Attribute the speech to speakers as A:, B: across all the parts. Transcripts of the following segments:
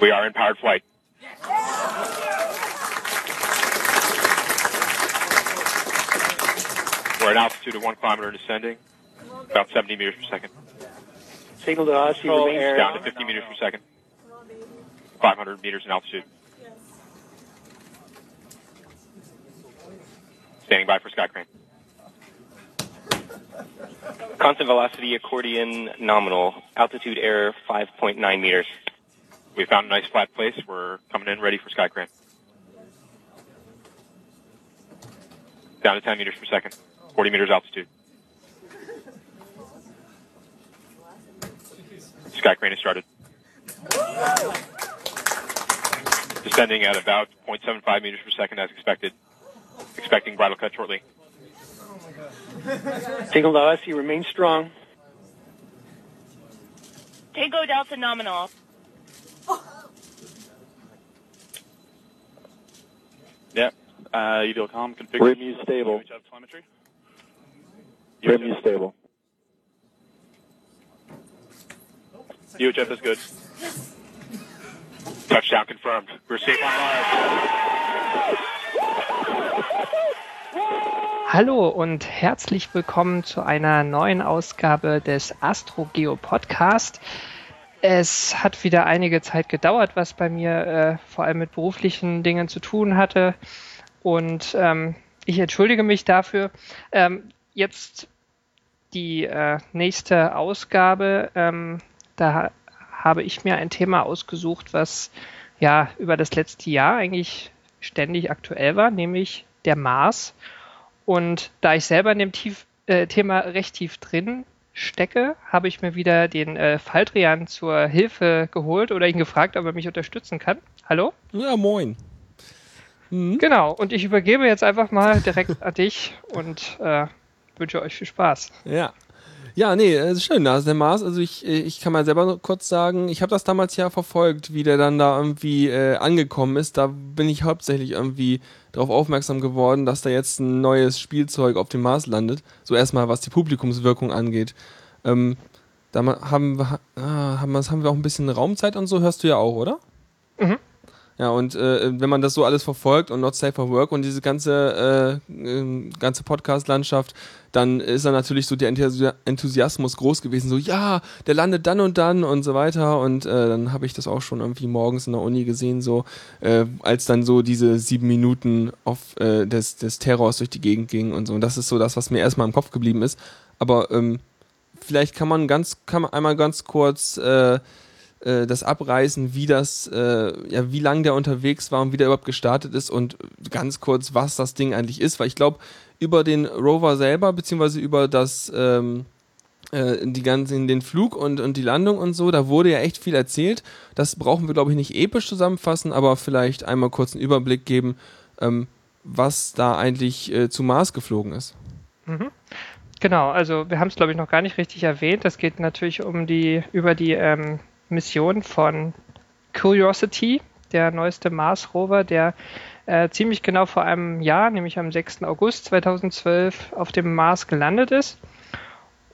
A: We are in powered flight. We're at altitude of one kilometer and descending, about 70 meters per second.
B: Signal to us, you
A: Control
B: remain
A: air down to 50 meters per second. 500 meters in altitude. Standing by for sky crane.
C: Constant velocity accordion nominal. Altitude error 5.9 meters.
A: We found a nice flat place. We're coming in ready for sky crane. Down to 10 meters per second. 40 meters altitude. Sky crane has started. Descending at about 0.75 meters per second as expected. Expecting bridle cut shortly.
B: Signal to us, you remain strong.
D: Tango Delta nominal.
E: Yep. Uh, UDLCOM configuration.
F: Rim you stable.
E: UHF telemetry.
F: Rim you stable.
E: UHF is good.
A: Touchdown confirmed. We're safe on Mars.
G: Hallo und herzlich willkommen zu einer neuen Ausgabe des AstroGeo Podcast. Es hat wieder einige Zeit gedauert, was bei mir äh, vor allem mit beruflichen Dingen zu tun hatte. Und ähm, ich entschuldige mich dafür. Ähm, jetzt die äh, nächste Ausgabe. Ähm, da habe ich mir ein Thema ausgesucht, was ja über das letzte Jahr eigentlich ständig aktuell war, nämlich der Mars. Und da ich selber in dem tief, äh, Thema recht tief drin stecke, habe ich mir wieder den äh, Faldrian zur Hilfe geholt oder ihn gefragt, ob er mich unterstützen kann. Hallo?
H: Ja, moin. Mhm.
G: Genau, und ich übergebe jetzt einfach mal direkt an dich und äh, wünsche euch viel Spaß.
H: Ja. Ja, nee, äh, schön, da ist der Mars. Also ich, äh, ich kann mal selber kurz sagen, ich habe das damals ja verfolgt, wie der dann da irgendwie äh, angekommen ist. Da bin ich hauptsächlich irgendwie darauf aufmerksam geworden, dass da jetzt ein neues Spielzeug auf dem Mars landet. So erstmal, was die Publikumswirkung angeht. Ähm, da haben wir, ah, haben, wir- haben wir auch ein bisschen Raumzeit und so, hörst du ja auch, oder? Ja, und äh, wenn man das so alles verfolgt und Not Safe for Work und diese ganze, äh, äh, ganze Podcast-Landschaft, dann ist da natürlich so der Enthusi- Enthusiasmus groß gewesen, so ja, der landet dann und dann und so weiter. Und äh, dann habe ich das auch schon irgendwie morgens in der Uni gesehen, so äh, als dann so diese sieben Minuten auf, äh, des, des Terrors durch die Gegend ging und so. Und das ist so das, was mir erstmal im Kopf geblieben ist. Aber ähm, vielleicht kann man ganz, kann man einmal ganz kurz äh, äh, das abreißen, wie das, äh, ja, wie lang der unterwegs war und wie der überhaupt gestartet ist und ganz kurz, was das Ding eigentlich ist, weil ich glaube, über den Rover selber, beziehungsweise über das, ähm, äh, die ganzen, den Flug und, und die Landung und so, da wurde ja echt viel erzählt. Das brauchen wir, glaube ich, nicht episch zusammenfassen, aber vielleicht einmal kurz einen Überblick geben, ähm, was da eigentlich äh, zu Mars geflogen ist.
G: Mhm. Genau, also wir haben es glaube ich noch gar nicht richtig erwähnt. Das geht natürlich um die über die ähm, Mission von Curiosity, der neueste Mars Rover, der äh, ziemlich genau vor einem Jahr, nämlich am 6. August 2012, auf dem Mars gelandet ist.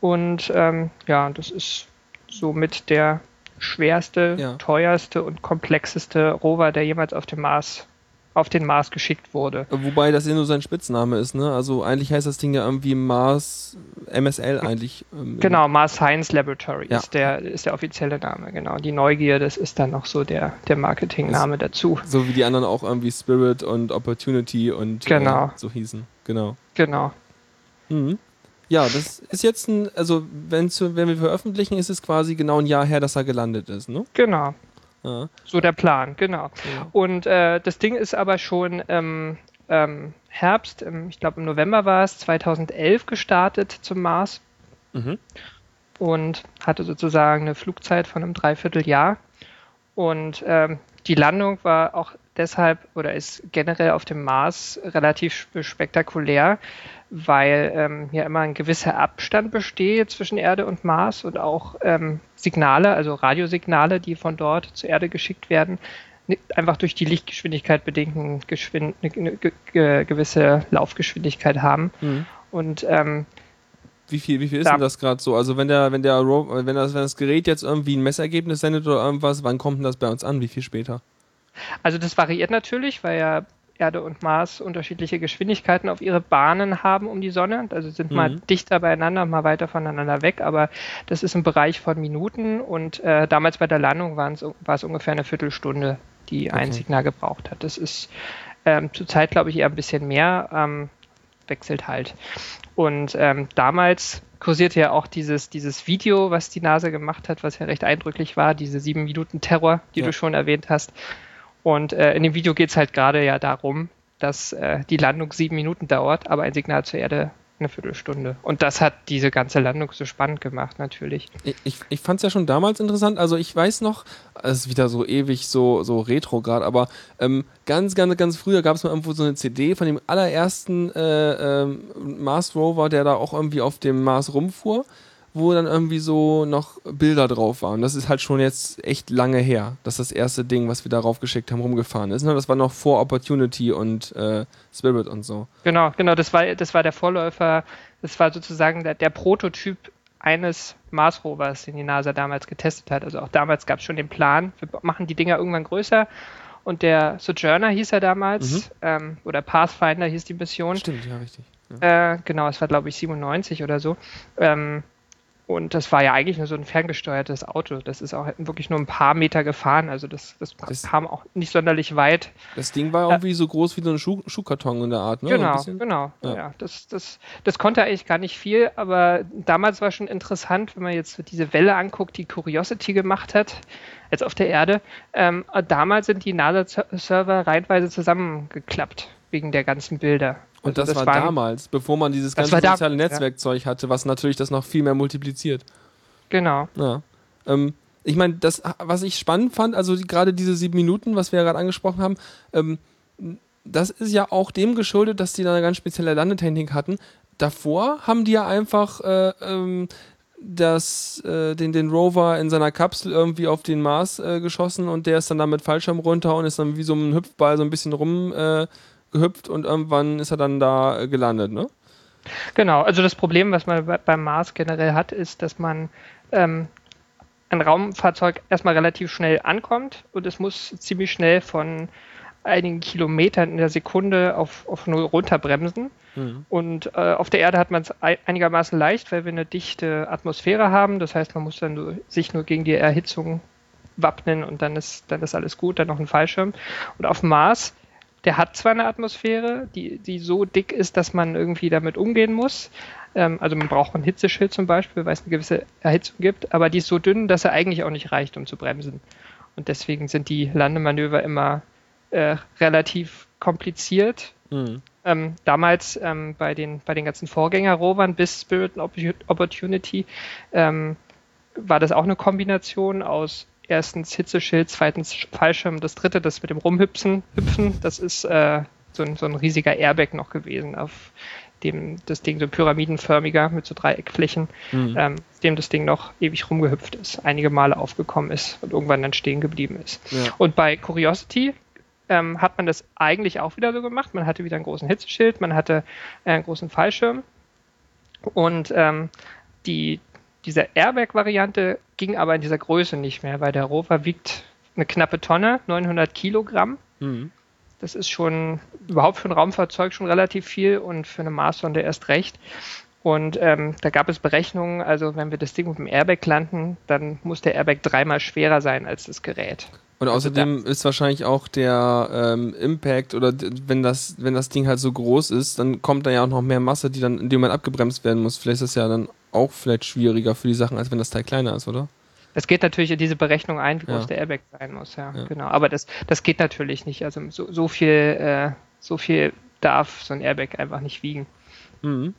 G: Und ähm, ja, das ist somit der schwerste,
H: Ja.
G: teuerste und komplexeste Rover, der jemals auf dem Mars auf den Mars geschickt wurde.
H: Wobei das ja nur sein Spitzname ist, ne? Also eigentlich heißt das Ding ja irgendwie Mars MSL eigentlich. Ähm,
G: Genau, Mars Science Laboratory
H: Ja.
G: ist, der, ist der offizielle Name, genau. Die Neugier, das ist dann noch so der, der Marketingname dazu.
H: So wie die anderen auch irgendwie Spirit und Opportunity und
G: Genau.
H: äh, so hießen. Genau.
G: Genau.
H: Mhm. Ja, das ist jetzt ein, also wenn wir veröffentlichen, ist es quasi genau ein Jahr her, dass er gelandet ist, ne?
G: Genau.
H: Ja.
G: So der Plan, genau.
H: Ja.
G: Und äh, das Ding ist aber schon im ähm, Herbst, im, ich glaube im November war es, 2011 gestartet zum Mars
H: Mhm.
G: und hatte sozusagen eine Flugzeit von einem Dreivierteljahr. Und ähm, die Landung war auch deshalb oder ist generell auf dem Mars relativ sp- spektakulär, weil ähm, ja immer ein gewisser Abstand besteht zwischen Erde und Mars und auch ähm, Signale, also Radiosignale, die von dort zur Erde geschickt werden, einfach durch die Lichtgeschwindigkeit bedingten Geschwind eine, eine ge ge gewisse Laufgeschwindigkeit haben.
H: Mhm.
G: Und ähm,
H: Wie viel, wie viel ist
G: Da-
H: denn das gerade so? Also wenn der, wenn der wenn das, wenn das Gerät jetzt irgendwie ein Messergebnis sendet oder irgendwas, wann kommt denn das bei uns an? Wie viel später?
G: Also das variiert natürlich, weil ja Erde und Mars unterschiedliche Geschwindigkeiten auf ihre Bahnen haben um die Sonne. Also sind mal
H: Mhm.
G: dichter beieinander, mal weiter voneinander weg, aber das ist im Bereich von Minuten und äh, damals bei der Landung war es ungefähr eine Viertelstunde, die ein
H: Okay.
G: Signal gebraucht hat. Das ist ähm, zurzeit, glaube ich, eher ein bisschen mehr, ähm, wechselt halt. Und ähm, damals kursierte ja auch dieses, dieses Video, was die NASA gemacht hat, was ja recht eindrücklich war, diese sieben Minuten Terror, die
H: Ja.
G: du schon erwähnt hast. Und äh, in dem Video geht es halt gerade ja darum, dass äh, die Landung sieben Minuten dauert, aber ein Signal zur Erde eine Viertelstunde. Und das hat diese ganze Landung so spannend gemacht, natürlich.
H: Ich, ich, fand es ja schon damals interessant. Also ich weiß noch, es ist wieder so ewig so, so retrograd, aber ähm, ganz, ganz, ganz früher gab es mal irgendwo so eine CD von dem allerersten äh, ähm, Mars Rover, der da auch irgendwie auf dem Mars rumfuhr, wo dann irgendwie so noch Bilder drauf waren. Das ist halt schon jetzt echt lange her, dass das erste Ding, was wir darauf geschickt haben, rumgefahren ist. Ne? Das war noch vor Opportunity und äh, Spirit und so.
G: Genau, genau, das war, das war der Vorläufer, das war sozusagen der, der Prototyp eines Mars Rovers, den die NASA damals getestet hat. Also auch damals gab es schon den Plan, wir machen die Dinger irgendwann größer. Und der Sojourner hieß er damals,
H: Mhm.
G: ähm, oder Pathfinder hieß die Mission.
H: Stimmt, ja, richtig. Ja.
G: Äh, genau, es war glaube ich 97 oder so. Ähm, und das war ja eigentlich nur so ein ferngesteuertes Auto. Das ist auch wirklich nur ein paar Meter gefahren. Also das, das,
H: Das-
G: kam auch nicht sonderlich weit.
H: Das Ding war
G: Ja.
H: irgendwie so groß wie so ein Schuh Schuhkarton in der Art, ne?
G: Genau, genau.
H: Ja.
G: Ja. das, das, das konnte eigentlich gar nicht viel, aber damals war schon interessant, wenn man jetzt so diese Welle anguckt, die Curiosity gemacht hat, jetzt auf der Erde. Ähm, damals sind die NASA-Server reihenweise zusammengeklappt wegen der ganzen Bilder.
H: Und
G: Also
H: das, war
G: waren-
H: damals, bevor man dieses
G: Das
H: ganze
G: war
H: soziale
G: ja.
H: Netzwerkzeug hatte, was natürlich das noch viel mehr multipliziert.
G: Genau.
H: Ja. Ähm, ich meine, das, was ich spannend fand, also die, gerade diese sieben Minuten, was wir ja gerade angesprochen haben, ähm, das ist ja auch dem geschuldet, dass die da eine ganz spezielle Landetechnik hatten. Davor haben die ja einfach äh, ähm, das, äh, den, den Rover in seiner Kapsel irgendwie auf den Mars äh, geschossen und der ist dann da mit Fallschirm runter und ist dann wie so ein Hüpfball so ein bisschen rum äh, gehüpft und irgendwann ist er dann da äh, gelandet, ne?
G: Genau, also das Problem, was man bei- beim Mars generell hat, ist, dass man ähm, ein Raumfahrzeug erstmal relativ schnell ankommt und es muss ziemlich schnell von einigen Kilometern in der Sekunde auf, auf Null runterbremsen. Und äh, auf der Erde hat man es einigermaßen leicht, weil wir eine dichte Atmosphäre haben. Das heißt, man muss dann nur, sich nur gegen die Erhitzung wappnen und dann ist, dann ist alles gut, dann noch ein Fallschirm. Und auf dem Mars, der hat zwar eine Atmosphäre, die, die so dick ist, dass man irgendwie damit umgehen muss. Ähm, also man braucht ein Hitzeschild zum Beispiel, weil es eine gewisse Erhitzung gibt, aber die ist so dünn, dass er eigentlich auch nicht reicht, um zu bremsen. Und deswegen sind die Landemanöver immer äh, relativ kompliziert.
H: Mhm.
G: Ähm, damals ähm, bei, den, bei den ganzen Vorgänger-Rovern bis Spirit and Opportu- Opportunity ähm, war das auch eine Kombination aus erstens Hitzeschild, zweitens Fallschirm, das dritte, das mit dem Rumhüpfen, hüpfen, das ist äh, so, ein, so ein riesiger Airbag noch gewesen, auf dem das Ding so pyramidenförmiger mit so Dreieckflächen,
H: Mhm.
G: ähm, auf dem das Ding noch ewig rumgehüpft ist, einige Male aufgekommen ist und irgendwann dann stehen geblieben ist.
H: Ja.
G: Und bei Curiosity ähm, hat man das eigentlich auch wieder so gemacht. Man hatte wieder einen großen Hitzeschild, man hatte äh, einen großen Fallschirm und ähm, die, diese Airbag-Variante ging aber in dieser Größe nicht mehr, weil der Rover wiegt eine knappe Tonne, 900 Kilogramm.
H: Mhm.
G: Das ist schon überhaupt für ein Raumfahrzeug schon relativ viel und für eine Marssonde erst recht. Und ähm, da gab es Berechnungen, also wenn wir das Ding mit dem Airbag landen, dann muss der Airbag dreimal schwerer sein als das Gerät.
H: Und außerdem ist wahrscheinlich auch der ähm, Impact oder wenn das, wenn das Ding halt so groß ist, dann kommt da ja auch noch mehr Masse, die dann in dem Moment abgebremst werden muss. Vielleicht ist das ja dann auch vielleicht schwieriger für die Sachen, als wenn das Teil kleiner ist, oder?
G: Das geht natürlich in diese Berechnung ein, wie groß
H: Ja.
G: der Airbag sein muss, ja,
H: Ja.
G: genau. Aber das, das geht natürlich nicht. Also so, so viel, äh, so viel darf so ein Airbag einfach nicht wiegen.
H: Mhm.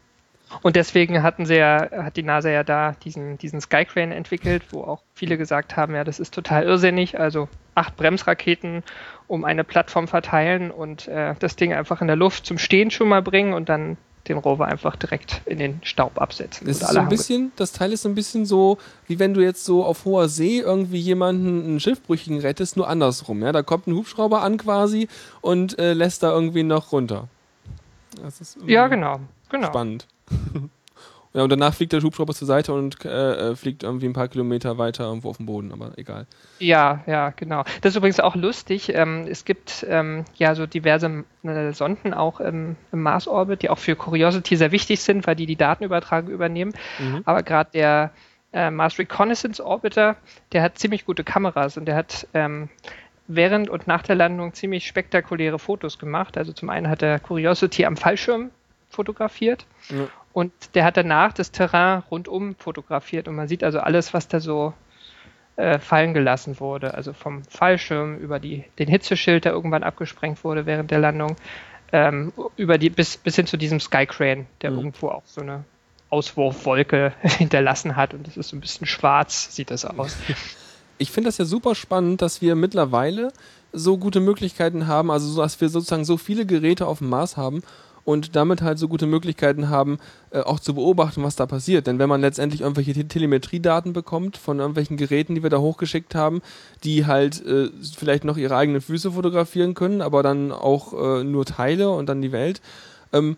G: Und deswegen hatten sie ja, hat die NASA ja da diesen, diesen Skycrane entwickelt, wo auch viele gesagt haben, ja, das ist total irrsinnig. Also acht Bremsraketen um eine Plattform verteilen und äh, das Ding einfach in der Luft zum Stehen schon mal bringen und dann den Rover einfach direkt in den Staub absetzen.
H: Das ist so ein bisschen, das Teil ist so ein bisschen so, wie wenn du jetzt so auf hoher See irgendwie jemanden, einen Schiffbrüchigen rettest, nur andersrum. Ja? Da kommt ein Hubschrauber an quasi und äh, lässt da irgendwie noch runter. Das ist
G: Ja, genau, genau.
H: spannend. Ja, und danach fliegt der Hubschrauber zur Seite und äh, äh, fliegt irgendwie ein paar Kilometer weiter irgendwo auf dem Boden, aber egal.
G: Ja, ja, genau. Das ist übrigens auch lustig. Ähm, es gibt ähm, ja so diverse äh, Sonden auch im, im Mars-Orbit, die auch für Curiosity sehr wichtig sind, weil die die Datenübertragung übernehmen.
H: Mhm.
G: Aber gerade der äh, Mars Reconnaissance Orbiter, der hat ziemlich gute Kameras und der hat ähm, während und nach der Landung ziemlich spektakuläre Fotos gemacht. Also zum einen hat er Curiosity am Fallschirm fotografiert
H: Ja.
G: Und der hat danach das Terrain rundum fotografiert und man sieht also alles, was da so äh, fallen gelassen wurde. Also vom Fallschirm über die, den Hitzeschild, der irgendwann abgesprengt wurde während der Landung, ähm, über die, bis, bis hin zu diesem Skycrane, der
H: Mhm.
G: irgendwo auch so eine Auswurfwolke hinterlassen hat und es ist so ein bisschen schwarz, sieht das aus.
H: Ich finde das ja super spannend, dass wir mittlerweile so gute Möglichkeiten haben, also so, dass wir sozusagen so viele Geräte auf dem Mars haben und damit halt so gute Möglichkeiten haben, äh, auch zu beobachten, was da passiert. Denn wenn man letztendlich irgendwelche Te Telemetriedaten bekommt von irgendwelchen Geräten, die wir da hochgeschickt haben, die halt äh, vielleicht noch ihre eigenen Füße fotografieren können, aber dann auch äh, nur Teile und dann die Welt, ähm,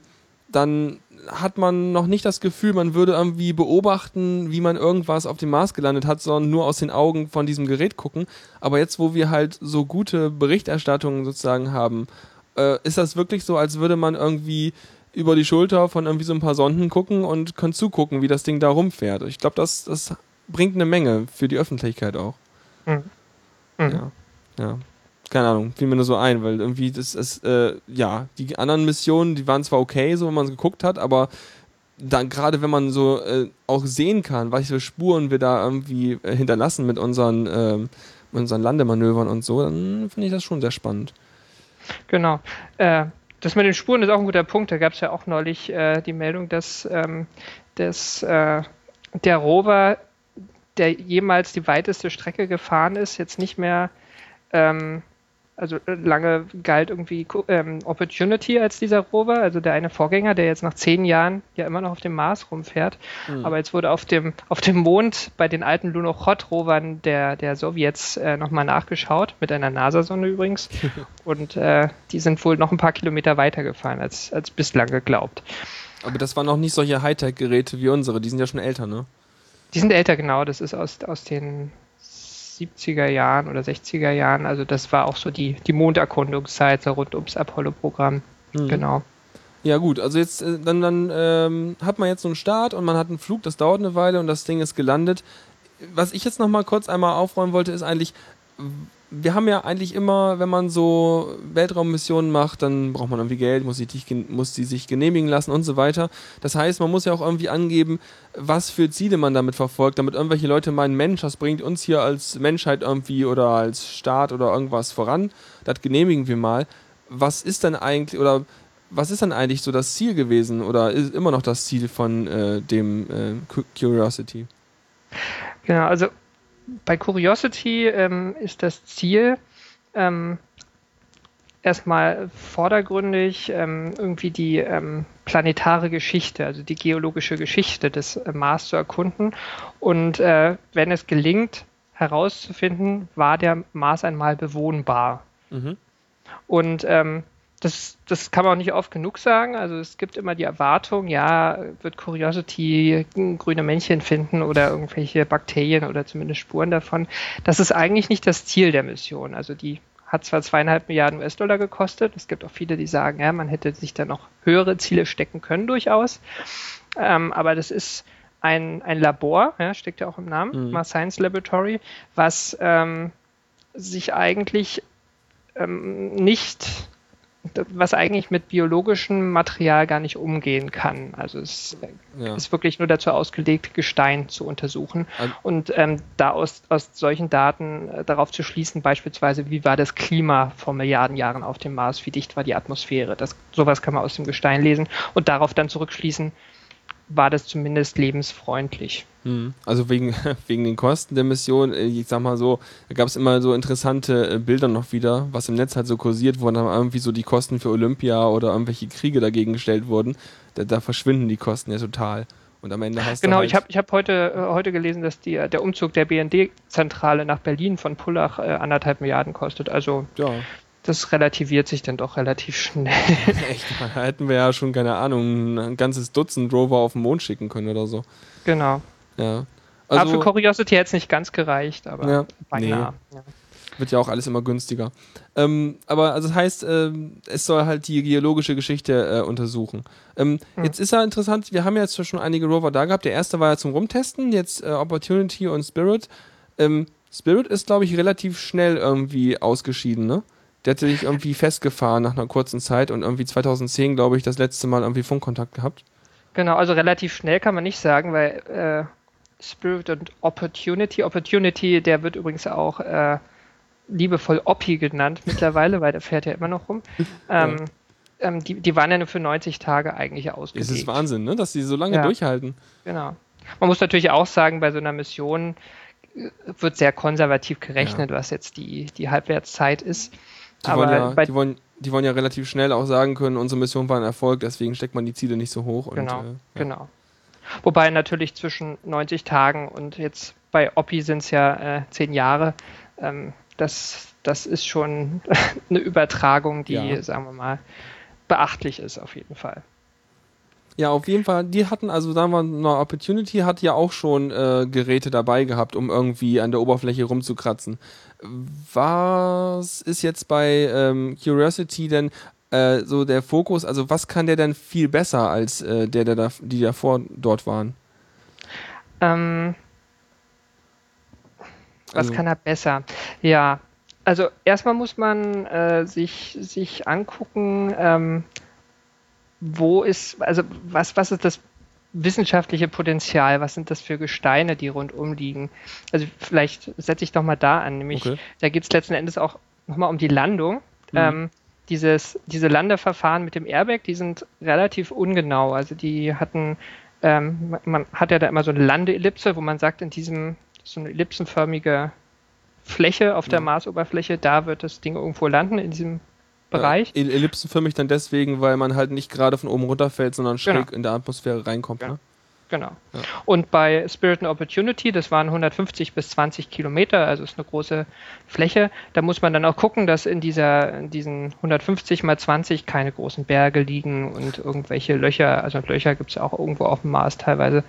H: dann hat man noch nicht das Gefühl, man würde irgendwie beobachten, wie man irgendwas auf dem Mars gelandet hat, sondern nur aus den Augen von diesem Gerät gucken. Aber jetzt, wo wir halt so gute Berichterstattungen sozusagen haben, äh, ist das wirklich so, als würde man irgendwie über die Schulter von irgendwie so ein paar Sonden gucken und kann zugucken, wie das Ding da rumfährt. Ich glaube, das, das bringt eine Menge für die Öffentlichkeit auch.
G: Mhm. Mhm.
H: Ja. ja. Keine Ahnung, fiel mir nur so ein, weil irgendwie das ist, äh, ja, die anderen Missionen, die waren zwar okay, so wenn man es geguckt hat, aber dann gerade wenn man so äh, auch sehen kann, welche Spuren wir da irgendwie äh, hinterlassen mit unseren, ähm, mit unseren Landemanövern und so, dann finde ich das schon sehr spannend.
G: Genau. Äh, das mit den Spuren ist auch ein guter Punkt. Da gab es ja auch neulich äh, die Meldung, dass, ähm, dass äh, der Rover, der jemals die weiteste Strecke gefahren ist, jetzt nicht mehr, ähm, also äh, lange galt irgendwie ähm, Opportunity als dieser Rover, also der eine Vorgänger, der jetzt nach zehn Jahren ja immer noch auf dem Mars rumfährt. Aber jetzt wurde auf dem, auf dem Mond bei den alten Lunokhod-Rovern der, der Sowjets äh, nochmal nachgeschaut, mit einer NASA-Sonde übrigens. Und äh, die sind wohl noch ein paar Kilometer weiter gefahren als, als bislang geglaubt.
H: Aber das waren noch nicht solche Hightech-Geräte wie unsere, die sind ja schon älter, ne?
G: Die sind älter, genau. Das ist aus, aus den 70er Jahren oder 60er Jahren. Also das war auch so die, die Monderkundungszeit, so rund ums Apollo-Programm.
H: Mhm.
G: Genau.
H: Ja gut, also jetzt äh, dann, dann ähm, hat man jetzt so einen Start und man hat einen Flug, das dauert eine Weile und das Ding ist gelandet. Was ich jetzt noch mal kurz einmal aufräumen wollte, ist eigentlich, wir haben ja eigentlich immer, wenn man so Weltraummissionen macht, dann braucht man irgendwie Geld, muss gen- muss sie sich genehmigen lassen und so weiter. Das heißt, man muss ja auch irgendwie angeben, was für Ziele man damit verfolgt, damit irgendwelche Leute meinen, Mensch, das bringt uns hier als Menschheit irgendwie oder als Staat oder irgendwas voran. Das genehmigen wir mal. Was ist denn eigentlich, oder was ist dann eigentlich so das Ziel gewesen oder ist immer noch das Ziel von äh, dem äh, Cu- Curiosity?
G: Genau, also bei Curiosity ähm, ist das Ziel ähm, erstmal vordergründig ähm, irgendwie die ähm, planetare Geschichte, also die geologische Geschichte des äh, Mars zu erkunden. Und äh, wenn es gelingt, herauszufinden, war der Mars einmal bewohnbar.
H: Mhm.
G: Und ähm, das, das kann man auch nicht oft genug sagen. Also es gibt immer die Erwartung, ja, wird Curiosity grüne Männchen finden oder irgendwelche Bakterien oder zumindest Spuren davon. Das ist eigentlich nicht das Ziel der Mission. Also die hat zwar zweieinhalb Milliarden US-Dollar gekostet. Es gibt auch viele, die sagen, ja, man hätte sich da noch höhere Ziele stecken können durchaus. Ähm, aber das ist ein, ein Labor, ja, steckt ja auch im Namen,
H: Mhm.
G: Mars Science Laboratory, was ähm, sich eigentlich ähm, nicht, was eigentlich mit biologischem Material gar nicht umgehen kann. Also es
H: Ja.
G: ist wirklich nur dazu ausgelegt, Gestein zu untersuchen
H: Also-
G: und ähm, da aus, aus solchen Daten äh, darauf zu schließen, beispielsweise, wie war das Klima vor Milliarden Jahren auf dem Mars, wie dicht war die Atmosphäre. Das, sowas kann man aus dem Gestein lesen und darauf dann zurückschließen, war das zumindest lebensfreundlich.
H: Mhm. Also wegen, wegen den Kosten der Mission, äh, ich sag mal so, da gab es immer so interessante äh, Bilder noch wieder, was im Netz halt so kursiert, wo dann irgendwie so die Kosten für Olympia oder irgendwelche Kriege dagegen gestellt wurden. Da, da verschwinden die Kosten ja total. Und am Ende hast
G: Genau,
H: du halt,
G: ich habe ich hab heute, äh, heute gelesen, dass die, der Umzug der BND-Zentrale nach Berlin von Pullach äh, anderthalb Milliarden kostet. Also
H: ja,
G: das relativiert sich dann doch relativ schnell.
H: Echt, da hätten wir ja schon, keine Ahnung, ein ganzes Dutzend Rover auf den Mond schicken können oder so.
G: genau.
H: Ja.
G: aber für
H: Also
G: Curiosity hätte es nicht ganz gereicht, aber
H: Ja,
G: beinahe. Ja.
H: wird ja auch alles immer günstiger. Ähm, aber also das heißt, ähm, es soll halt die geologische Geschichte äh, untersuchen. Ähm,
G: Hm.
H: Jetzt ist ja interessant, wir haben ja jetzt schon einige Rover da gehabt. Der erste war ja zum Rumtesten, jetzt äh, Opportunity und Spirit. Ähm, Spirit ist, glaube ich, relativ schnell irgendwie ausgeschieden, ne? Der hatte sich irgendwie festgefahren nach einer kurzen Zeit und irgendwie 2010, glaube ich, das letzte Mal irgendwie Funkkontakt gehabt.
G: Genau, also relativ schnell kann man nicht sagen, weil äh, Spirit und Opportunity, Opportunity, der wird übrigens auch äh, liebevoll Oppi genannt mittlerweile, weil der fährt ja immer noch rum. Ähm, ähm, die, die waren ja nur für 90 Tage eigentlich
H: Es
G: ausgelegt.
H: ist Wahnsinn, ne? Dass die so lange
G: Ja.
H: durchhalten.
G: Genau. Man muss natürlich auch sagen, bei so einer Mission äh, wird sehr konservativ gerechnet, was jetzt die, die Halbwertszeit ist.
H: Die,
G: Aber
H: wollen ja, die, wollen, die wollen ja relativ schnell auch sagen können, unsere Mission war ein Erfolg, deswegen steckt man die Ziele nicht so hoch. Und,
G: Genau,
H: äh, ja.
G: genau. Wobei natürlich zwischen 90 Tagen und jetzt bei Oppi sind es ja äh, 10 Jahre. Ähm, das, das ist schon eine Übertragung, die,
H: Ja.
G: sagen wir mal, beachtlich ist auf jeden Fall.
H: Ja, auf jeden Fall. Die hatten, also sagen wir mal, Opportunity hat ja auch schon äh, Geräte dabei gehabt, um irgendwie an der Oberfläche rumzukratzen. Was ist jetzt bei ähm, Curiosity denn äh, so der Fokus? Also was kann der denn viel besser als äh, der, der da, die davor dort waren?
G: Ähm, was
H: Also-
G: kann er besser? Ja, also erstmal muss man äh, sich, sich angucken, ähm, wo ist, also was, was ist das wissenschaftliche Potenzial, was sind das für Gesteine, die rundum liegen. Also vielleicht setze ich doch mal da an, nämlich
H: Okay.
G: da geht es letzten Endes auch nochmal um die Landung.
H: Mhm.
G: Ähm, dieses, diese Landeverfahren mit dem Airbag, die sind relativ ungenau. Also die hatten, ähm, man- hat ja da immer so eine Landeellipse, wo man sagt, in diesem so eine ellipsenförmige Fläche auf der
H: Ja.
G: Marsoberfläche, da wird das Ding irgendwo landen in diesem Bereich.
H: Äh, ellipsenförmig dann deswegen, weil man halt nicht gerade von oben runterfällt, sondern schräg
G: Genau.
H: in der Atmosphäre reinkommt.
G: Ja.
H: Ne?
G: Genau.
H: Ja.
G: Und bei Spirit and Opportunity, das waren 150 bis 20 Kilometer, also ist eine große Fläche. Da muss man dann auch gucken, dass in dieser, in diesen 150 mal 20 keine großen Berge liegen und irgendwelche Löcher, also Löcher gibt es auch irgendwo auf dem Mars teilweise.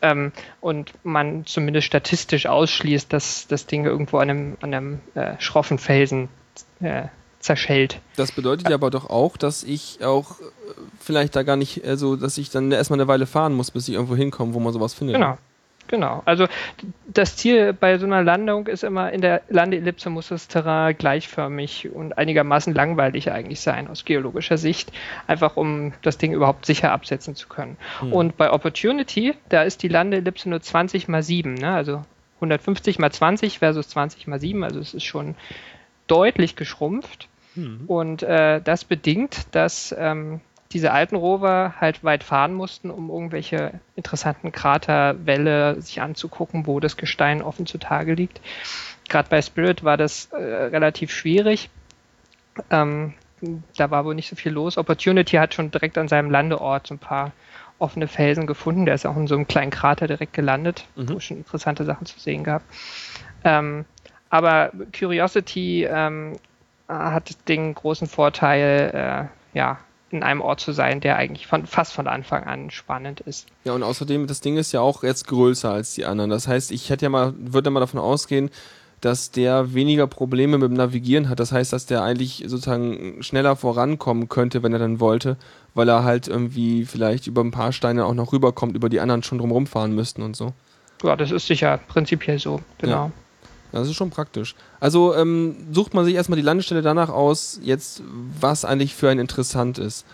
G: Ähm, und man zumindest statistisch ausschließt, dass das Ding irgendwo an einem, an einem äh, schroffen Felsen äh, zerschellt.
H: Das bedeutet ja aber doch auch, dass ich auch äh, vielleicht da gar nicht, also dass ich dann erstmal eine Weile fahren muss, bis ich irgendwo hinkomme, wo man sowas findet.
G: Genau. Genau. Also das Ziel bei so einer Landung ist immer, in der Landeellipse muss das Terrain gleichförmig und einigermaßen langweilig eigentlich sein aus geologischer Sicht, einfach um das Ding überhaupt sicher absetzen zu können. Und bei Opportunity, da ist die Landeellipse nur 20 mal 7, ne? also 150 mal 20 versus 20 mal 7, also es ist schon deutlich geschrumpft. Und äh, das bedingt, dass ähm, diese alten Rover halt weit fahren mussten, um irgendwelche interessanten Kraterwälle sich anzugucken, wo das Gestein offen zutage liegt. Gerade bei Spirit war das äh, relativ schwierig. Ähm, da war wohl nicht so viel los. Opportunity hat schon direkt an seinem Landeort so ein paar offene Felsen gefunden. Der ist auch in so einem kleinen Krater direkt gelandet, wo es schon interessante Sachen zu sehen gab. Ähm, aber Curiosity ähm, hat den großen Vorteil, äh, ja, in einem Ort zu sein, der eigentlich von, fast von Anfang an spannend ist.
H: Ja, und außerdem, das Ding ist ja auch jetzt größer als die anderen. Das heißt, ich hätte ja mal, würde mal davon ausgehen, dass der weniger Probleme mit dem Navigieren hat. Das heißt, dass der eigentlich sozusagen schneller vorankommen könnte, wenn er dann wollte, weil er halt irgendwie vielleicht über ein paar Steine auch noch rüberkommt, über die anderen schon drumherum fahren müssten und so.
G: Ja, das ist sicher prinzipiell so, genau.
H: Das ist schon praktisch. Also ähm, sucht man sich erstmal die Landestelle danach aus, jetzt was eigentlich für ein interessant ist.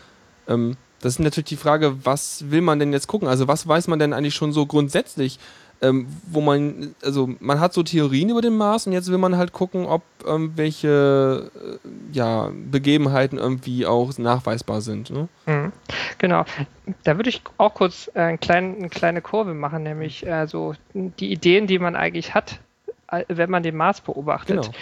H: Ähm, das ist natürlich die Frage, was will man denn jetzt gucken? Also was weiß man denn eigentlich schon so grundsätzlich, ähm, wo man, also man hat so Theorien über den Mars und jetzt will man halt gucken, ob irgendwelche äh, ja, Begebenheiten irgendwie auch nachweisbar sind. Ne?
G: Mhm. Genau. Da würde ich auch kurz äh, einen kleinen, eine kleine Kurve machen, nämlich äh, so die Ideen, die man eigentlich hat, wenn man den Mars beobachtet.
H: Genau.